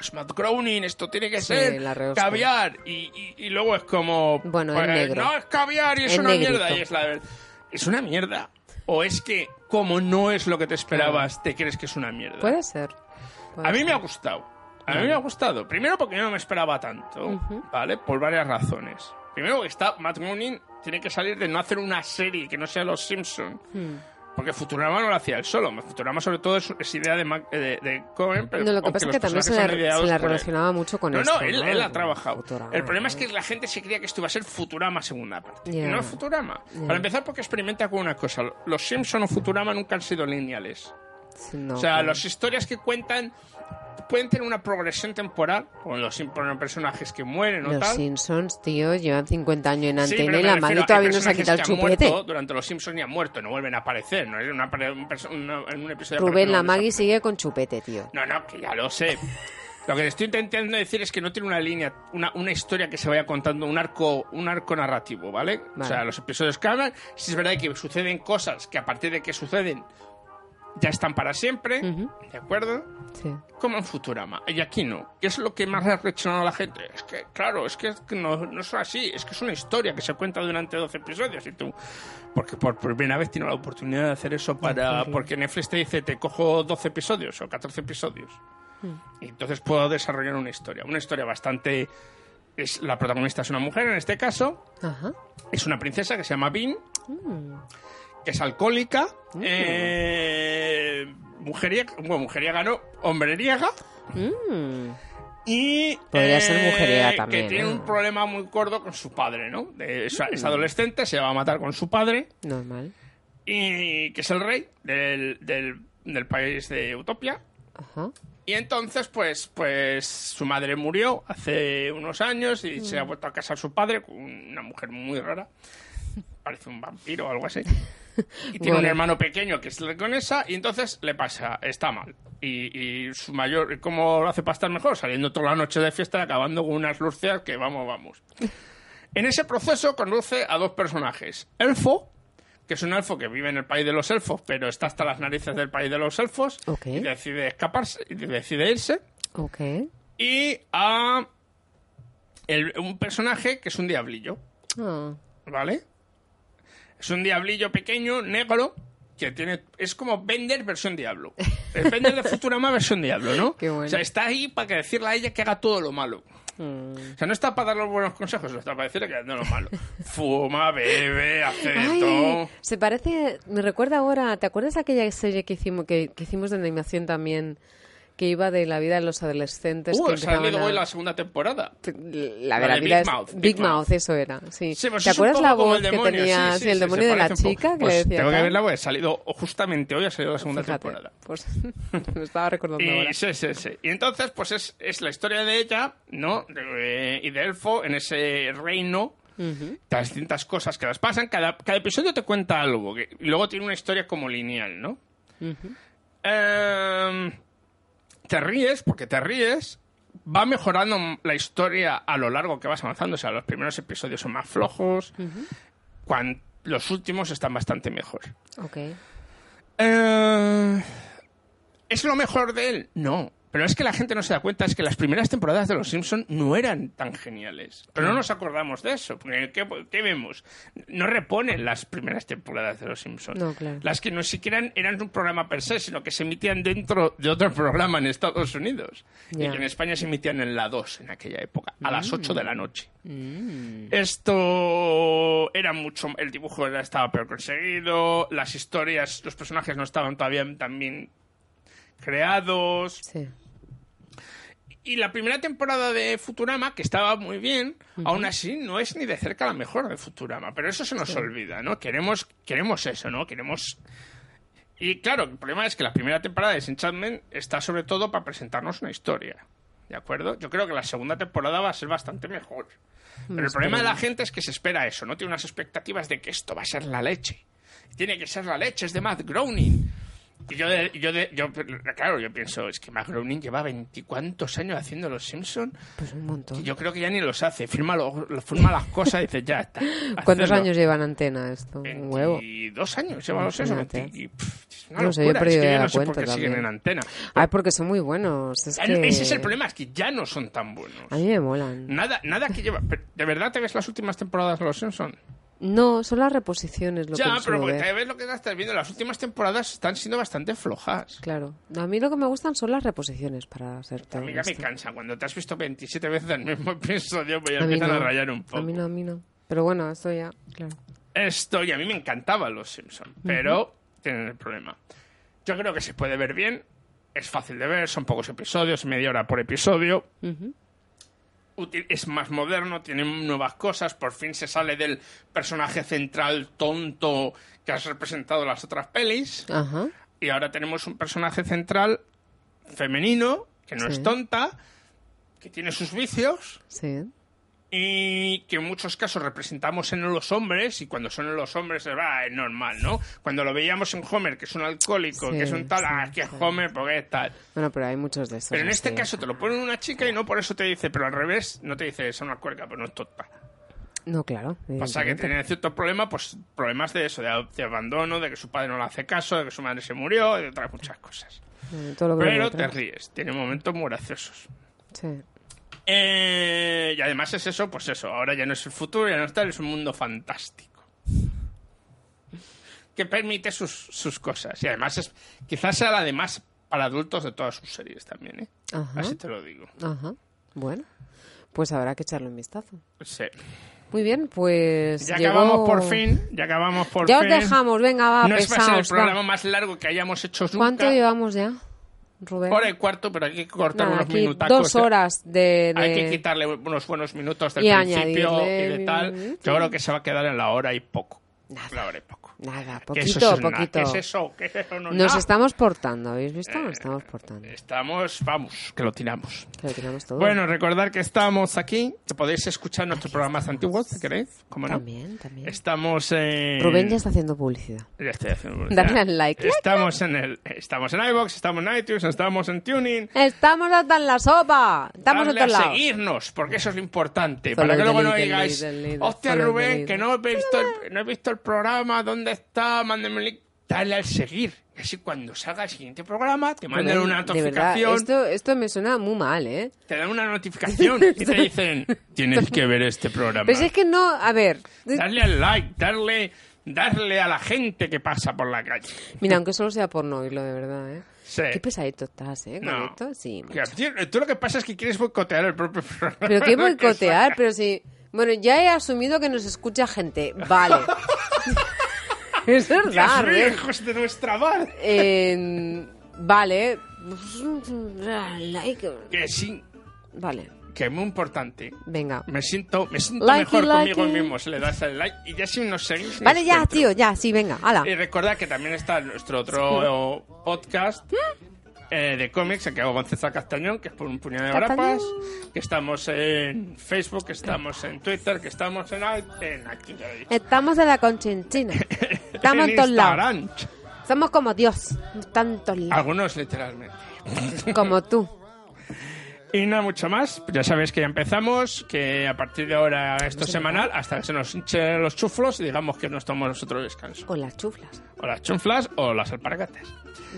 Es Matt Groening, esto tiene que Sí, ser caviar. Y, y- y luego es como... Bueno, es pues, negro. No, es caviar y es, Es una negrito. mierda. Y es la. Es una mierda. O es que, como no es lo que te esperabas, te crees que es una mierda. Puede ser. Puede A mí ser. me ha gustado. A mí me ha gustado. Primero porque yo no me esperaba tanto. ¿vale? Por varias razones. Primero porque está Matt Groening tiene que salir de no hacer una serie que no sea Los Simpsons. Hmm. Porque Futurama no lo hacía él solo. Futurama sobre todo es, es idea de, Mac- de, de Cohen, pero No, lo que pasa es que también se se la relacionaba mucho con no, esto. no, él, él ha trabajado. Futurama, el problema es que la gente se creía que esto iba a ser Futurama segunda parte. Y no es Futurama. Ya. Para empezar, porque experimenta con una cosa. Los Simpsons o Futurama nunca han sido lineales. No, o sea, claro. las historias que cuentan pueden tener una progresión temporal, como los personajes que mueren o Los tal. Simpsons, tío, llevan 50 años en Sí, antena pero y la hay todavía no se ha quitado el chupete. muerto durante los Simpsons ni han muerto, no vuelven a aparecer. No es una, pare- un perso- una- en un episodio Rubén, la Maggie sigue con chupete, tío. no, no, que ya lo sé. Lo que estoy intentando decir es que no tiene una línea, una, una historia que se vaya contando, un arco, un arco narrativo, ¿vale? O Vale. sea, los episodios que hablan, si es verdad que suceden cosas que a partir de que suceden ya están para siempre, ¿de acuerdo? Sí. Como en Futurama. Y aquí no. ¿Qué es lo que más ha reaccionado a la gente? Es que, claro, es que no, no es así. Es que es una historia que se cuenta durante 12 episodios. Y tú, porque por primera vez tiene la oportunidad de hacer eso para. hacerlo. Porque Netflix te dice, te cojo 12 episodios o 14 episodios. Y entonces puedo desarrollar una historia. Una historia bastante... Es, la protagonista es una mujer en este caso. Ajá. Es una princesa que se llama Bean, Mm. Que es alcohólica, eh, mujeriega, bueno, mujeriega no, hombreriega. Mm. Y Podría ser mujeriega que también, tiene ¿eh? un problema muy gordo con su padre, ¿no? Es, es Mm. adolescente, se va a matar con su padre Normal. y que es el rey del, del, del país de Utopia. Ajá. Y entonces, pues, pues su madre murió hace unos años y se ha Mm. vuelto a casar su padre con una mujer muy rara. Parece un vampiro o algo así. Y tiene un hermano pequeño que es leconesa y entonces le pasa, está mal. Y, y su mayor, ¿cómo lo hace para estar mejor? Saliendo toda la noche de fiesta y acabando con unas lucias que vamos, vamos. En ese proceso conduce a dos personajes. Elfo, que es un elfo que vive en el país de los elfos, pero está hasta las narices del país de los elfos y decide escaparse, y decide irse. Y a el- un personaje que es un diablillo, Ah. ¿vale? Es un diablillo pequeño, negro, que tiene es como Bender versión diablo. Es Bender de Futurama versión diablo, ¿no? Qué bueno. O sea, está ahí para que decirle a ella que haga todo lo malo. Mm. O sea, no está para dar los buenos consejos, está para decirle que haga todo lo malo. Fuma, bebe, hace Ay, todo. se parece, me recuerda ahora, ¿te acuerdas aquella serie que hicimos que, que hicimos de animación también que iba de la vida de los adolescentes? Uh, que salido a- la segunda temporada. La de La la de vida Big es- Mouth, Big, Big Mouth, Mouth. eso era. Sí. Sí, pues ¿Te acuerdas la voz que tenía sí, el demonio de la chica que Pues le decía? Tengo que verla porque ha salido justamente hoy ha salido la segunda Fíjate, temporada. Pues me estaba recordando ahora. Y, sí, sí, sí. Y entonces, pues es, es la historia de ella, ¿no? De- y de Elfo en ese reino. Ujú. Las distintas cosas que las pasan. Cada, cada episodio te cuenta algo. que- y luego tiene una historia como lineal, ¿no? Em, te ríes, porque te ríes. Va mejorando la historia a lo largo que vas avanzando. O sea, los primeros episodios son más flojos. los últimos están bastante mejor. Ok. Eh, ¿Es lo mejor de él? No. Pero es que la gente no se da cuenta, es que las primeras temporadas de Los Simpson no eran tan geniales. Pero no nos acordamos de eso. Porque ¿qué, qué vemos? No reponen las primeras temporadas de Los Simpson. No, claro. Las que no siquiera eran un programa per se, sino que se emitían dentro de otro programa en Estados Unidos. Y que en España se emitían en la 2 en aquella época, a las 8 de la noche. Mm. Esto era mucho. El dibujo era- estaba peor conseguido. Las historias, los personajes no estaban todavía tan bien creados. Sí. Y la primera temporada de Futurama, que estaba muy bien, aún así no es ni de cerca la mejor de Futurama. Pero eso se nos Sí. olvida, ¿no? Queremos, queremos eso, ¿no? Queremos. Y claro, el problema es que la primera temporada de Disenchantment está sobre todo para presentarnos una historia. ¿De acuerdo? Yo creo que la segunda temporada va a ser bastante mejor. Pero el problema de la gente es que se espera eso, no tiene unas expectativas de que esto va a ser la leche. Tiene que ser la leche, es de Matt Groening. Y yo, de- yo, de- yo, claro, yo pienso, es que Matt Groening lleva veinticuantos años haciendo Los Simpsons. Pues un montón. Yo creo que ya ni los hace. Firma, lo- firma las cosas y dice, ya está. ¿Cuántos hacedlo". años lleva en antena esto? Un huevo. Y dos años lleva Los Simpsons. Imagínate. Y, pff, es una No sé, yo he es perdido que ya yo la no sé por cuenta qué siguen también. en antena. Ay, porque son muy buenos. Es que... Ese es el problema, es que ya no son tan buenos. A mí me molan. Nada, nada que lleva. ¿De verdad te ves las últimas temporadas de Los Simpsons? No, son las reposiciones lo Ya, que pero suelo porque ves lo que estás viendo. Las últimas temporadas están siendo bastante flojas. Claro. A mí lo que me gustan son las reposiciones, para ser A mí ya me cansa. Cuando te has visto 27 veces el mismo episodio, pues ya A empiezan no. a rayar un poco. A mí no, a mí no. Pero bueno, esto ya, claro. Esto, y a mí me encantaban los Simpsons, pero tienen el problema. Yo creo que se puede ver bien, es fácil de ver, son pocos episodios, media hora por episodio. Útil- es más moderno, tiene nuevas cosas, por fin se sale del personaje central tonto que has representado en las otras pelis, Ajá. y ahora tenemos un personaje central femenino, que no Sí. es tonta, que tiene sus vicios, Sí. Y que en muchos casos representamos en los hombres y cuando son en los hombres ah, es normal, ¿no? Cuando lo veíamos en Homer, que es un alcohólico, Sí, que es un tal, sí, ah, que es Homer, porque es tal. Bueno, pero hay muchos de esos. Pero en este caso te lo ponen una chica y no por eso te dice, pero al revés, no te dice es una alcohólica, pero no es tonta. No, claro. Pasa que evidentemente. tiene ciertos problemas, pues problemas de eso, de, de abandono, de que su padre no le hace caso, de que su madre se murió, de otras muchas cosas. Todo lo que Pero te ríes, tiene momentos muy graciosos. Sí. Eh, y además es eso, pues eso, ahora ya no es el futuro, ya no está, es un mundo fantástico. Que permite sus, sus cosas. Y además es, quizás sea la de más para adultos de todas sus series también, ¿eh? Ajá. Así te lo digo. Ajá. Bueno, pues habrá que echarle un vistazo. Sí. Muy bien, pues. Ya llegó- acabamos por fin, ya acabamos por Ya os fin. dejamos, venga, va, No es ser el va. programa más largo que hayamos hecho nunca. ¿Cuánto llevamos ya, Rubén? Hora y cuarto, pero hay que cortar Nada, unos aquí minutacos. dos horas de... Hay de- que quitarle unos buenos minutos del Y principio añadirle y de tal. minutos. Yo creo que se va a quedar en la hora y poco. Hora y poco. Nada, Que eso poquito, es nada. poquito. ¿Qué es eso? ¿Qué es eso? No Nos nada. estamos portando, ¿habéis visto? Eh, Nos estamos portando. Estamos, vamos, que lo tiramos. Que lo tiramos todo. Bueno, recordar que estamos aquí, que podéis escuchar nuestros programas antiguos, si queréis, ¿cómo no? También, también. Estamos en... Rubén ya está haciendo publicidad. Ya estoy haciendo publicidad. Dale al like. Estamos en el, estamos en iVoox, estamos en iTunes, estamos en Tuning. Estamos hasta en la sopa. Estamos Darle en todos a seguirnos, porque eso es lo importante. Follow para que luego no digáis, hostia Rubén, leader". que no he visto el, no he visto el programa, ¿dónde está? Mándeme un link. Dale al seguir. Y así cuando salga el siguiente programa, te manden Rubén, una de verdad, notificación. esto, esto me suena muy mal, ¿eh? Te dan una notificación y te dicen, tienes que ver este programa. Pero es que no, a ver, Darle al like, darle, darle a la gente que pasa por la calle. mira, aunque solo sea por no oírlo de verdad, ¿eh? Sí. Qué pesadito estás, ¿eh? Con No. esto, sí. Tú lo que pasa es que quieres boicotear el propio programa. Pero qué boicotear, pero si... Bueno, ya he asumido que nos escucha gente. Vale. es verdad, Rubén. hijos de nuestra madre. Eh, vale. Like. Que sí, Vale, que es muy importante. venga. Me siento, me siento Like mejor it, like conmigo it. mismo si le das al like y ya si nos seguís. Vale, nos ya, encuentro. tío, ya, sí, venga, hala. Y recordad que también está nuestro otro podcast eh, de cómics que hago con César Castañón, que es por un puñado de grapas. Que estamos en Facebook, que estamos en Twitter, que estamos en, en aquí. Estamos en la conchinchina. Estamos en todos lados. Somos como Dios. En tantos lados. Algunos literalmente. Como tú. Y no mucho más, ya sabéis que ya empezamos, que a partir de ahora esto es semanal, hasta que se nos hinchen los chuflos y digamos que nos tomamos nosotros descanso. O las chuflas. O las chunflas o las alpargatas.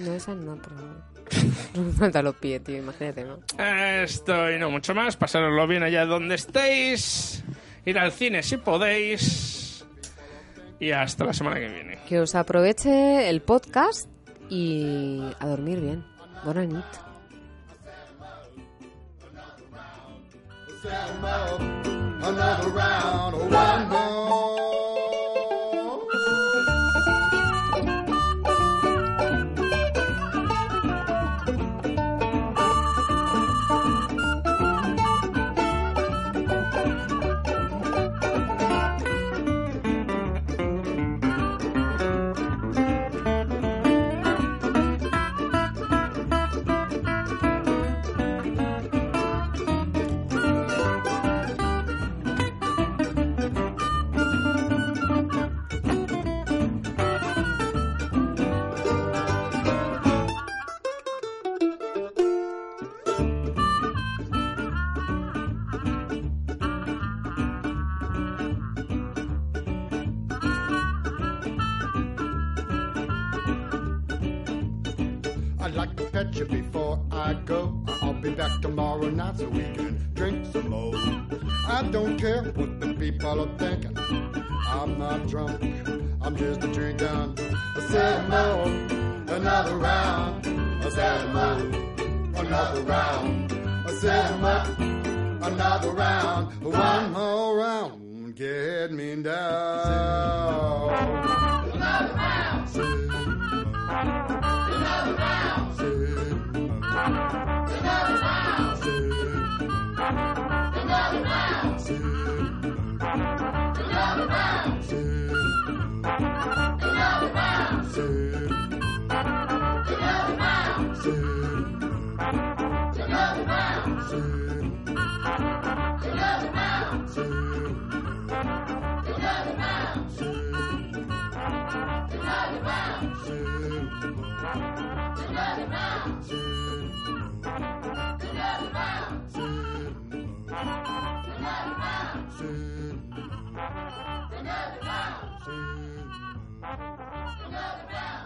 No, esas no, por faltan los pies, tío, imagínate, ¿no? Esto y no mucho más, pasároslo bien allá donde estéis, ir al cine si podéis y hasta la semana que viene. Que os aproveche el podcast y a dormir bien. Buena nit. Another round, one more. Are thinking. I'm not drunk, I'm just a drinking. I said more, another round. I said more, another round. I said more, another round. One more round, get me down. Mother Brown.